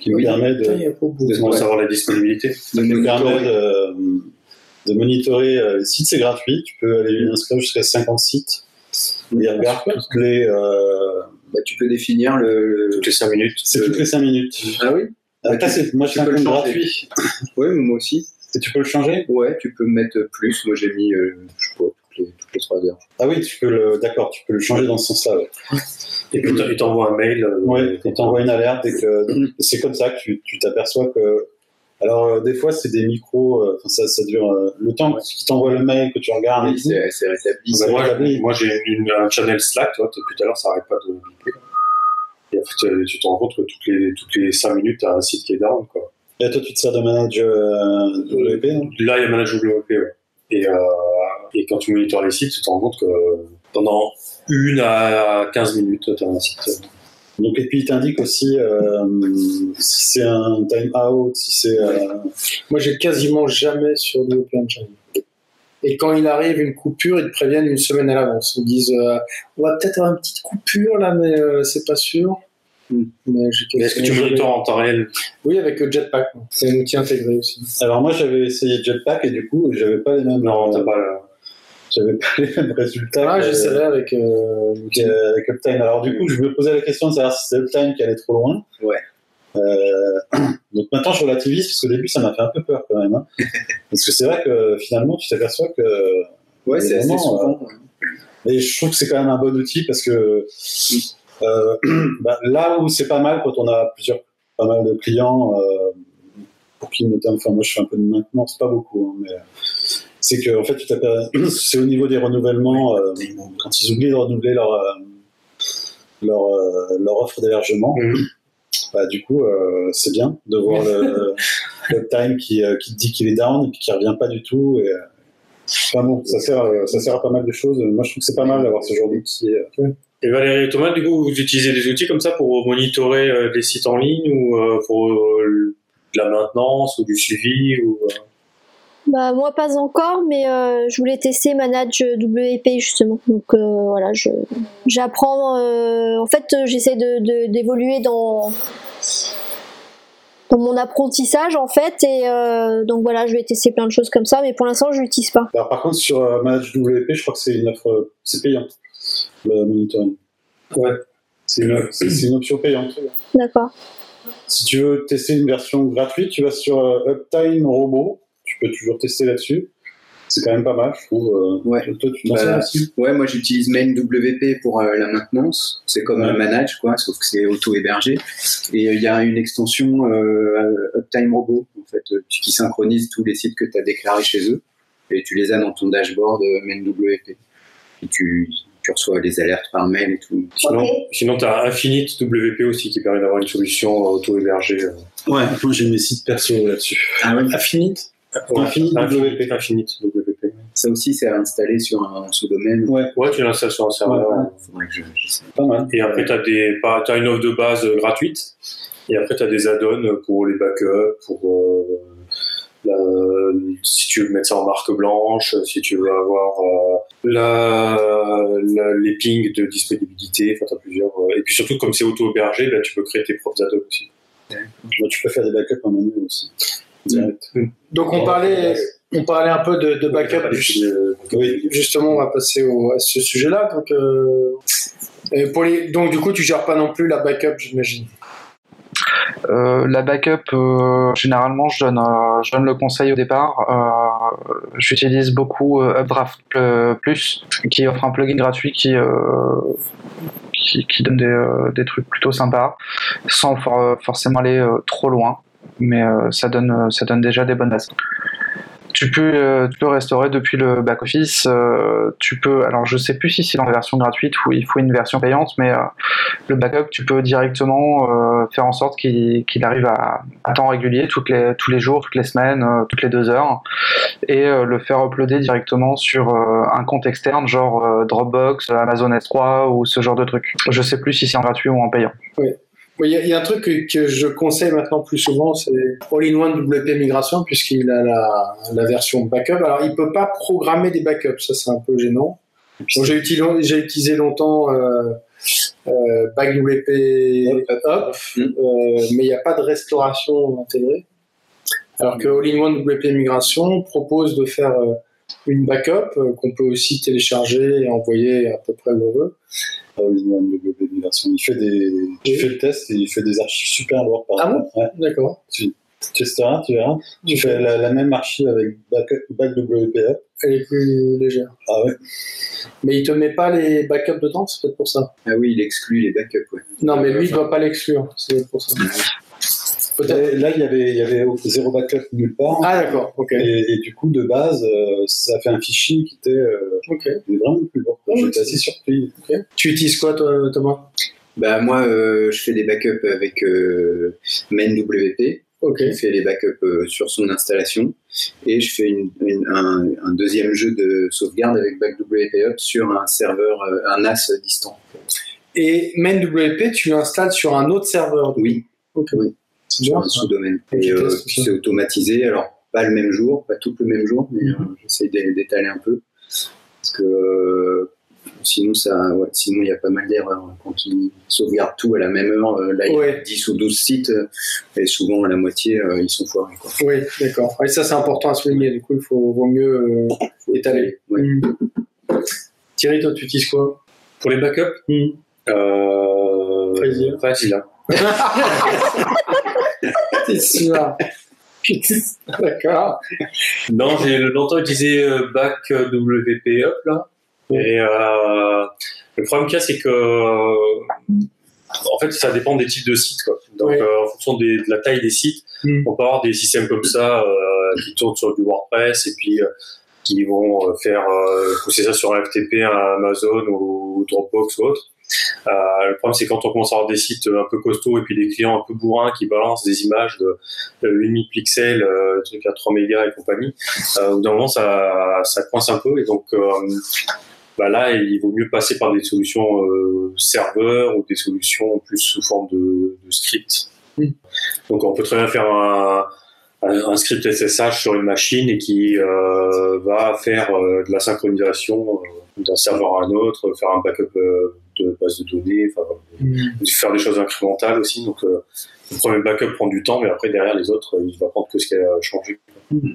qui me permet de, de, savoir la disponibilité, de me permet de, de monitorer les sites, c'est gratuit. Tu peux aller inscrire jusqu'à 50 sites. Il regarde toutes les bah, tu peux définir le. Toutes les 5 minutes. C'est toutes les 5 minutes. Ah oui ah, Moi, je suis un gratuit. oui, moi aussi. Et tu peux le changer? Ouais, tu peux mettre plus. Moi, j'ai mis, euh, je sais pas, les, toutes les 3 heures. Ah oui, tu peux le. D'accord, tu peux le changer dans ce sens-là. Ouais. Et puis, il t'envoie un mail. Euh, ouais, il t'envoie une alerte. Et que c'est comme ça que tu t'aperçois que. Alors, euh, des fois, c'est des micros, euh, ça, ça dure euh, le temps ouais. qu'il t'envoie le mail, que tu regardes. Oui, c'est rétabli. Moi, moi j'ai une, un channel Slack, tu vois, depuis tout à l'heure, ça n'arrête pas de et en fait, tu te rends compte que toutes les, toutes les 5 minutes, tu as un site qui est down. Quoi. Et toi, tu te sers de manage euh, WP non? Là, il y a manage WP, ouais. Et, euh, et quand tu monitores les sites, tu te rends compte que pendant une à 15 minutes, tu as un site. Donc, et puis, il t'indique aussi euh, si c'est un time out, si c'est. Euh... Moi, j'ai quasiment jamais sur WP Engine. Et quand il arrive une coupure, ils te préviennent une semaine à l'avance. Ils disent euh, on va peut-être avoir une petite coupure là, mais euh, c'est pas sûr. Hmm. Mais, est-ce que tu monitores en temps réel Oui, avec le Jetpack. C'est un outil intégré aussi. Alors moi, j'avais essayé Jetpack et du coup, j'avais pas les mêmes. Non, t'as pas. J'avais pas les mêmes résultats. Ah, j'essaierai avec, euh, avec Uptime. Alors du coup, je me posais la question de savoir si c'est Uptime qui allait trop loin. Ouais. Euh, donc maintenant je relativise parce qu'au début ça m'a fait un peu peur quand même. Hein. parce que c'est vrai que finalement tu t'aperçois que. Ouais, c'est assez souvent. Euh, et je trouve que c'est quand même un bon outil parce que euh, bah, là où c'est pas mal quand on a plusieurs, pas mal de clients euh, pour qui notamment, enfin moi je fais un peu de maintenance, pas beaucoup, hein, mais c'est que en fait c'est au niveau des renouvellements euh, quand ils oublient de renouveler leur leur, leur offre d'hébergement. Mmh bah, du coup, euh, c'est bien de voir le, le time qui, euh, dit qu'il est down et puis qui revient pas du tout. Et, euh, enfin bon, ça sert, ça sert à pas mal de choses. Moi, je trouve que c'est pas mal d'avoir ce genre d'outils. Et Valérie et Thomas, du coup, vous utilisez des outils comme ça pour monitorer des sites en ligne ou pour de la maintenance ou du suivi ou, bah moi pas encore, mais euh, je voulais tester Manage WP justement. Donc euh, voilà, je j'apprends. Euh, en fait, j'essaie de d'évoluer dans dans mon apprentissage en fait et donc voilà je vais tester plein de choses comme ça mais pour l'instant je l'utilise pas. Alors, par contre sur Manage WP je crois que c'est une offre c'est payant le monitoring. Ouais. C'est une, une, option payante. D'accord. Si tu veux tester une version gratuite tu vas sur Uptime Robot peux toujours tester là-dessus. C'est quand même pas mal, je trouve. Euh, ouais. Toi, tu bah, Ouais, moi j'utilise MainWP pour euh, la maintenance. C'est comme un Manage, quoi, sauf que c'est auto-hébergé. Et euh, il y a une extension Uptime Robot, en fait, qui synchronise tous les sites que tu as déclarés chez eux. Et tu les as dans ton dashboard MainWP. Et tu, tu reçois les alertes par mail et tout. Sinon, tu as Infinite WP aussi qui permet d'avoir une solution auto-hébergée. Ouais, moi j'ai mes sites perso là-dessus. Ah ouais Infinite? Infinite, WP. Infinite WP. Ça aussi, c'est à installer sur un sous-domaine. Ouais. ouais, tu l'installes sur un serveur. Ouais, Faudrait que je, je Pas mal. Et après, tu as, des, as une offre de base gratuite. Et après, tu as des add-ons pour les backups, pour euh, la, si tu veux mettre ça en marque blanche, si tu veux avoir euh, les pings de disponibilité, enfin, plusieurs. et puis surtout, comme c'est auto-hébergé, ben, tu peux créer tes propres add aussi. tu peux faire des backups en manuel aussi. Donc on parlait, on parlait un peu de, backup. Justement, on va passer à ce sujet-là. Donc, euh, pour les, donc du coup, tu gères pas non plus la backup, j'imagine. Euh, la backup, euh, généralement, je donne, je donne le conseil au départ. J'utilise beaucoup Updraft Plus, qui offre un plugin gratuit qui, qui, donne des, des, trucs plutôt sympas, sans forcément aller trop loin mais euh, ça, donne, euh, ça donne déjà des bonnes bases. Tu peux, euh, tu peux restaurer depuis le back-office. tu peux, alors je sais plus si c'est dans la version gratuite ou il faut une version payante, mais le backup, tu peux directement faire en sorte qu'il arrive à, temps régulier, toutes les, tous les jours, toutes les semaines, toutes les deux heures, et le faire uploader directement sur un compte externe, genre Dropbox, Amazon S3 ou ce genre de truc. Je sais plus si c'est en gratuit ou en payant. Oui. Il y, a un truc que, je conseille maintenant plus souvent, c'est All-in-One WP Migration, puisqu'il a la, la, version backup. Alors, il peut pas programmer des backups, ça c'est un peu gênant. J'ai utilisé, utilisé, longtemps euh, euh, BackWP Up, mm. euh, mais il n'y a pas de restauration intégrée. Alors que All-in-One WP Migration propose de faire euh, une backup euh, qu'on peut aussi télécharger et envoyer à peu près où on veut. Il fait des, tu fais le test et il fait des archives super lourdes. ah bon D'accord. Tu testeras, tu verras. Tu fais la, même archive avec BackWPF. Elle est plus légère. Ah ouais. Mais il te met pas les backups dedans, c'est peut-être pour ça. Ah oui, il exclut les backups, ouais. Non, mais lui, il doit pas l'exclure, c'est pour ça. Là, il y avait, il y avait zéro backup nulle part. Ah, d'accord, ok. Et, du coup, de base, euh, ça fait un fichier qui était euh, vraiment plus lourd. Ah, J'étais assez surpris. Tu utilises quoi, toi, Thomas? Bah, Moi, euh, je fais des backups avec MainWP. Ok. Je fais les backups sur son installation et je fais un, un, deuxième jeu de sauvegarde avec BackWP sur un serveur, un NAS distant. Et MainWP, tu l'installes sur un autre serveur Oui. Ok. Oui sur un sous-domaine. Et euh, puis c'est automatisé, alors pas le même jour, pas tout le même jour, mais mhm. euh, j'essaie d'étaler un peu. Parce que euh, sinon, ça, ouais, sinon il y a pas mal d'erreurs. Quand ils sauvegardent tout à la même heure, là il y a 10 ou 12 sites, et souvent à la moitié, ils sont foirés. Quoi. Oui, d'accord. Et ça, c'est important à souligner. Du coup, il faut, vaut mieux étaler. Mhm. Thierry, toi, tu utilises quoi? Pour les backups? Mmh. euh, Facile. C'est sûr. D'accord. Non, j'ai longtemps utilisé euh, Back WP Up là. Et euh, le problème qu'il y a, c'est que en fait, ça dépend des types de sites. Quoi. Donc, euh, en fonction de la taille des sites, mm. on peut avoir des systèmes comme ça qui tournent sur du WordPress et puis qui vont faire pousser ça sur un FTP, un Amazon ou Dropbox ou autre. Euh, le problème, c'est quand on commence à avoir des sites un peu costauds et puis des clients un peu bourrins qui balancent des images de, 8000 pixels, euh, trucs à 3 mégas et compagnie, euh, au bout d'un moment, ça, ça coince un peu et donc euh, bah là, il vaut mieux passer par des solutions euh, serveurs ou des solutions plus sous forme de, de script. Donc, on peut très bien faire un, un script SSH sur une machine et qui euh, va faire de la synchronisation d'un serveur à un autre, faire un backup de base de données, mm. faire des choses incrémentales aussi. Donc, euh, le premier backup prend du temps, mais après, derrière, les autres, il va prendre que ce qui a changé. Mm.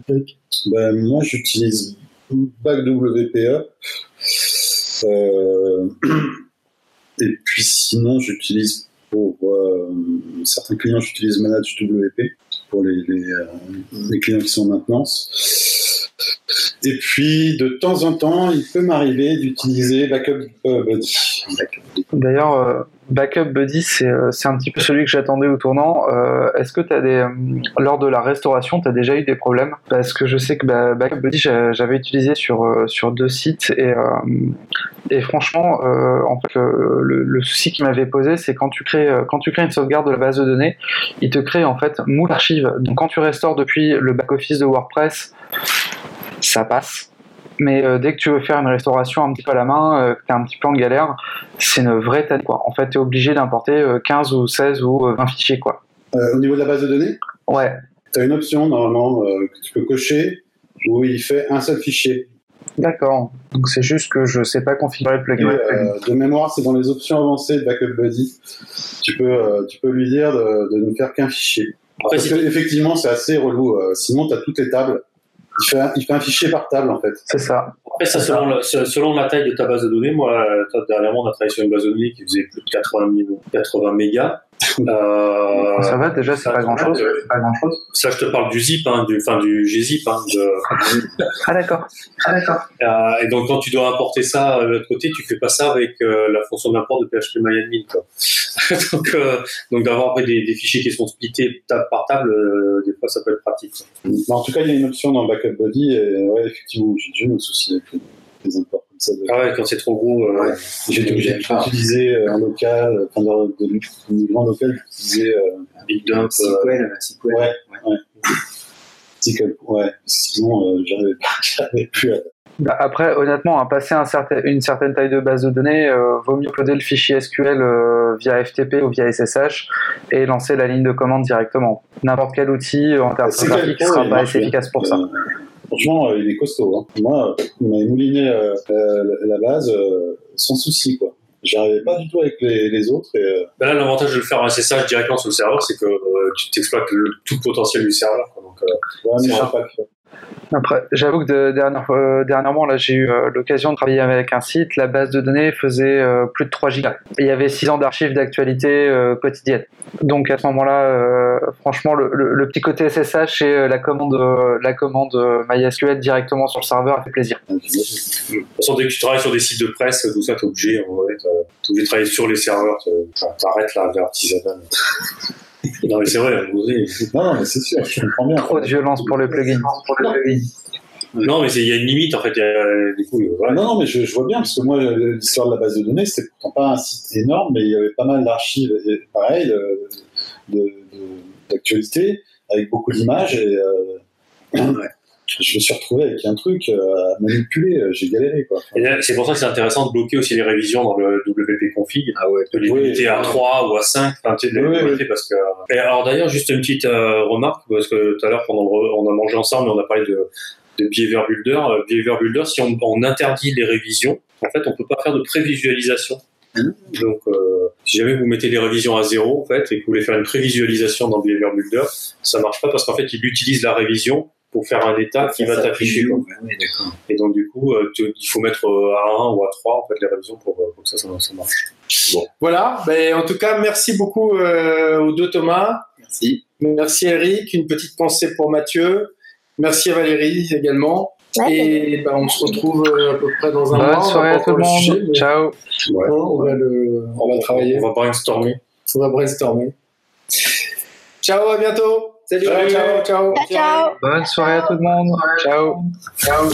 Ben, moi, j'utilise BackWPA. Euh, et puis sinon, j'utilise pour euh, certains clients, j'utilise ManageWP pour les, les, les, clients qui sont en maintenance. Et puis, de temps en temps, il peut m'arriver d'utiliser Backup Buddy. D'ailleurs, euh, Backup Buddy, euh, c'est un petit peu celui que j'attendais au tournant. Euh, est-ce que tu as des. lors de la restauration, tu as déjà eu des problèmes? Parce que je sais que bah, Backup Buddy, j'avais utilisé sur, sur deux sites et, et franchement, en fait, le, souci qu'il m'avait posé, c'est quand, tu crées, quand tu crées une sauvegarde de la base de données, il te crée en fait moule archive. Donc quand tu restaures depuis le back-office de WordPress, ça passe. Mais euh, dès que tu veux faire une restauration un petit peu à la main, euh, que tu es un petit peu en galère, c'est une vraie tête. Quoi. En fait, tu es obligé d'importer 15 euh, ou 16 ou 20 fichiers. Quoi. au niveau de la base de données? Ouais. Tu as une option normalement que tu peux cocher où il fait un seul fichier. D'accord. Donc c'est juste que je sais pas configurer le plugin. Euh, de mémoire, c'est dans les options avancées de Backup Buddy. Tu peux, euh, tu peux lui dire de, de ne faire qu'un fichier. Parce que, effectivement, c'est assez relou. Euh, sinon, tu as toutes les tables. Il fait, un, il fait, un, fichier par table, en fait. C'est ça. Après, ça, selon, La, selon la taille de ta base de données, moi, dernièrement, on a travaillé sur une base de données qui faisait plus de 80, 80 mégas. Euh, ça va déjà, c'est pas grand chose. Pas grand chose. Ça, je te parle du zip, hein, du, enfin du gzip. Hein, de... ah d'accord. Ah d'accord. Euh, et donc quand tu dois importer ça euh, de l'autre côté, tu fais pas ça avec euh, la fonction d'import de PHP MyAdmin. Quoi. donc euh, donc d'avoir après des, des, fichiers qui sont splittés table par table, euh, des fois ça peut être pratique. en tout cas, il y a une option dans Backup Body. Et ouais, effectivement, j'ai eu un souci avec les imports. Ah ouais, quand c'est trop gros, euh, ouais. j'ai été obligé d'utiliser un local, enfin de, de, de, grand local, d'utiliser euh, Big Dump, SQL, SQL. Ouais, ouais. SQL, ouais. Sinon, euh, j'arrivais plus à. Bah après, honnêtement, hein, passer un certain, une certaine taille de base de données, euh, vaut mieux coder le fichier SQL euh, via FTP ou via SSH et lancer la ligne de commande directement. N'importe quel outil en termes de graphique ne sera pas assez efficace pour ça. Franchement, euh, il est costaud. Hein. Moi, il m'a mouliné euh, euh, la base sans souci, quoi. J'arrivais pas du tout avec les, les autres. Et, ben là, l'avantage de le faire en SSH directement sur le serveur, c'est que tu t'exploites tout le potentiel du serveur. Ouais, après, j'avoue que euh, dernièrement, là, j'ai eu euh, l'occasion de travailler avec un site. La base de données faisait euh, plus de 3 gigas. Il y avait 6 ans d'archives d'actualité quotidienne. Donc à ce moment-là, franchement, le, petit côté SSH et la commande, MySQL directement sur le serveur fait plaisir. De toute dès que tu travailles sur des sites de presse, tout ça, t'es obligé, en vrai, t'es obligé de travailler sur les serveurs. T'arrêtes là, l'artisanat. Non, mais c'est vrai, Non, mais c'est sûr, je comprends bien. Trop de violence pour le plugin. Pour le plugin. Non, mais il y a une limite en fait. du coup, voilà. Non, non, mais je, je, vois bien parce que moi, l'histoire de la base de données, c'était pourtant pas un site énorme, mais il y avait pas mal d'archives, pareil, d'actualité, avec beaucoup d'images et. Euh, ouais je me suis retrouvé avec un truc euh, à manipuler, euh, j'ai galéré. Quoi. c'est pour ça que c'est intéressant de bloquer aussi les révisions dans le WP config, ah ouais, de les limiter à 3 ou à 5, enfin, tu sais, oui, parce que... Et alors d'ailleurs, juste une petite euh, remarque, parce que tout à l'heure, pendant on a mangé ensemble, on a parlé de, de Behavior Builder. Behavior Builder, si on, on, interdit les révisions, en fait, on peut pas faire de prévisualisation. Mmh. Donc, euh, si jamais vous mettez les révisions à zéro, en fait, et que vous voulez faire une prévisualisation dans Behavior Builder, ça marche pas parce qu'en fait, il utilise la révision pour faire un état qui va t'afficher. et donc du coup, euh, il faut mettre euh, à 1 ou à 3 en fait les révisions pour, euh, pour que ça, ça, marche. Bon. Voilà, ben, en tout cas, merci beaucoup aux deux Thomas. Merci. Merci Eric, une petite pensée pour Mathieu. Merci à Valérie également. et ben, on se retrouve à peu près dans un Bonne mois. soirée à tout le monde. Ciao. Ouais. on, va le, on va travailler. On va brainstormer. On va brainstormer. Ciao, à bientôt. Salut, ciao, ciao, ciao. ciao. Bonne soirée à tout le monde. Ciao. Ciao.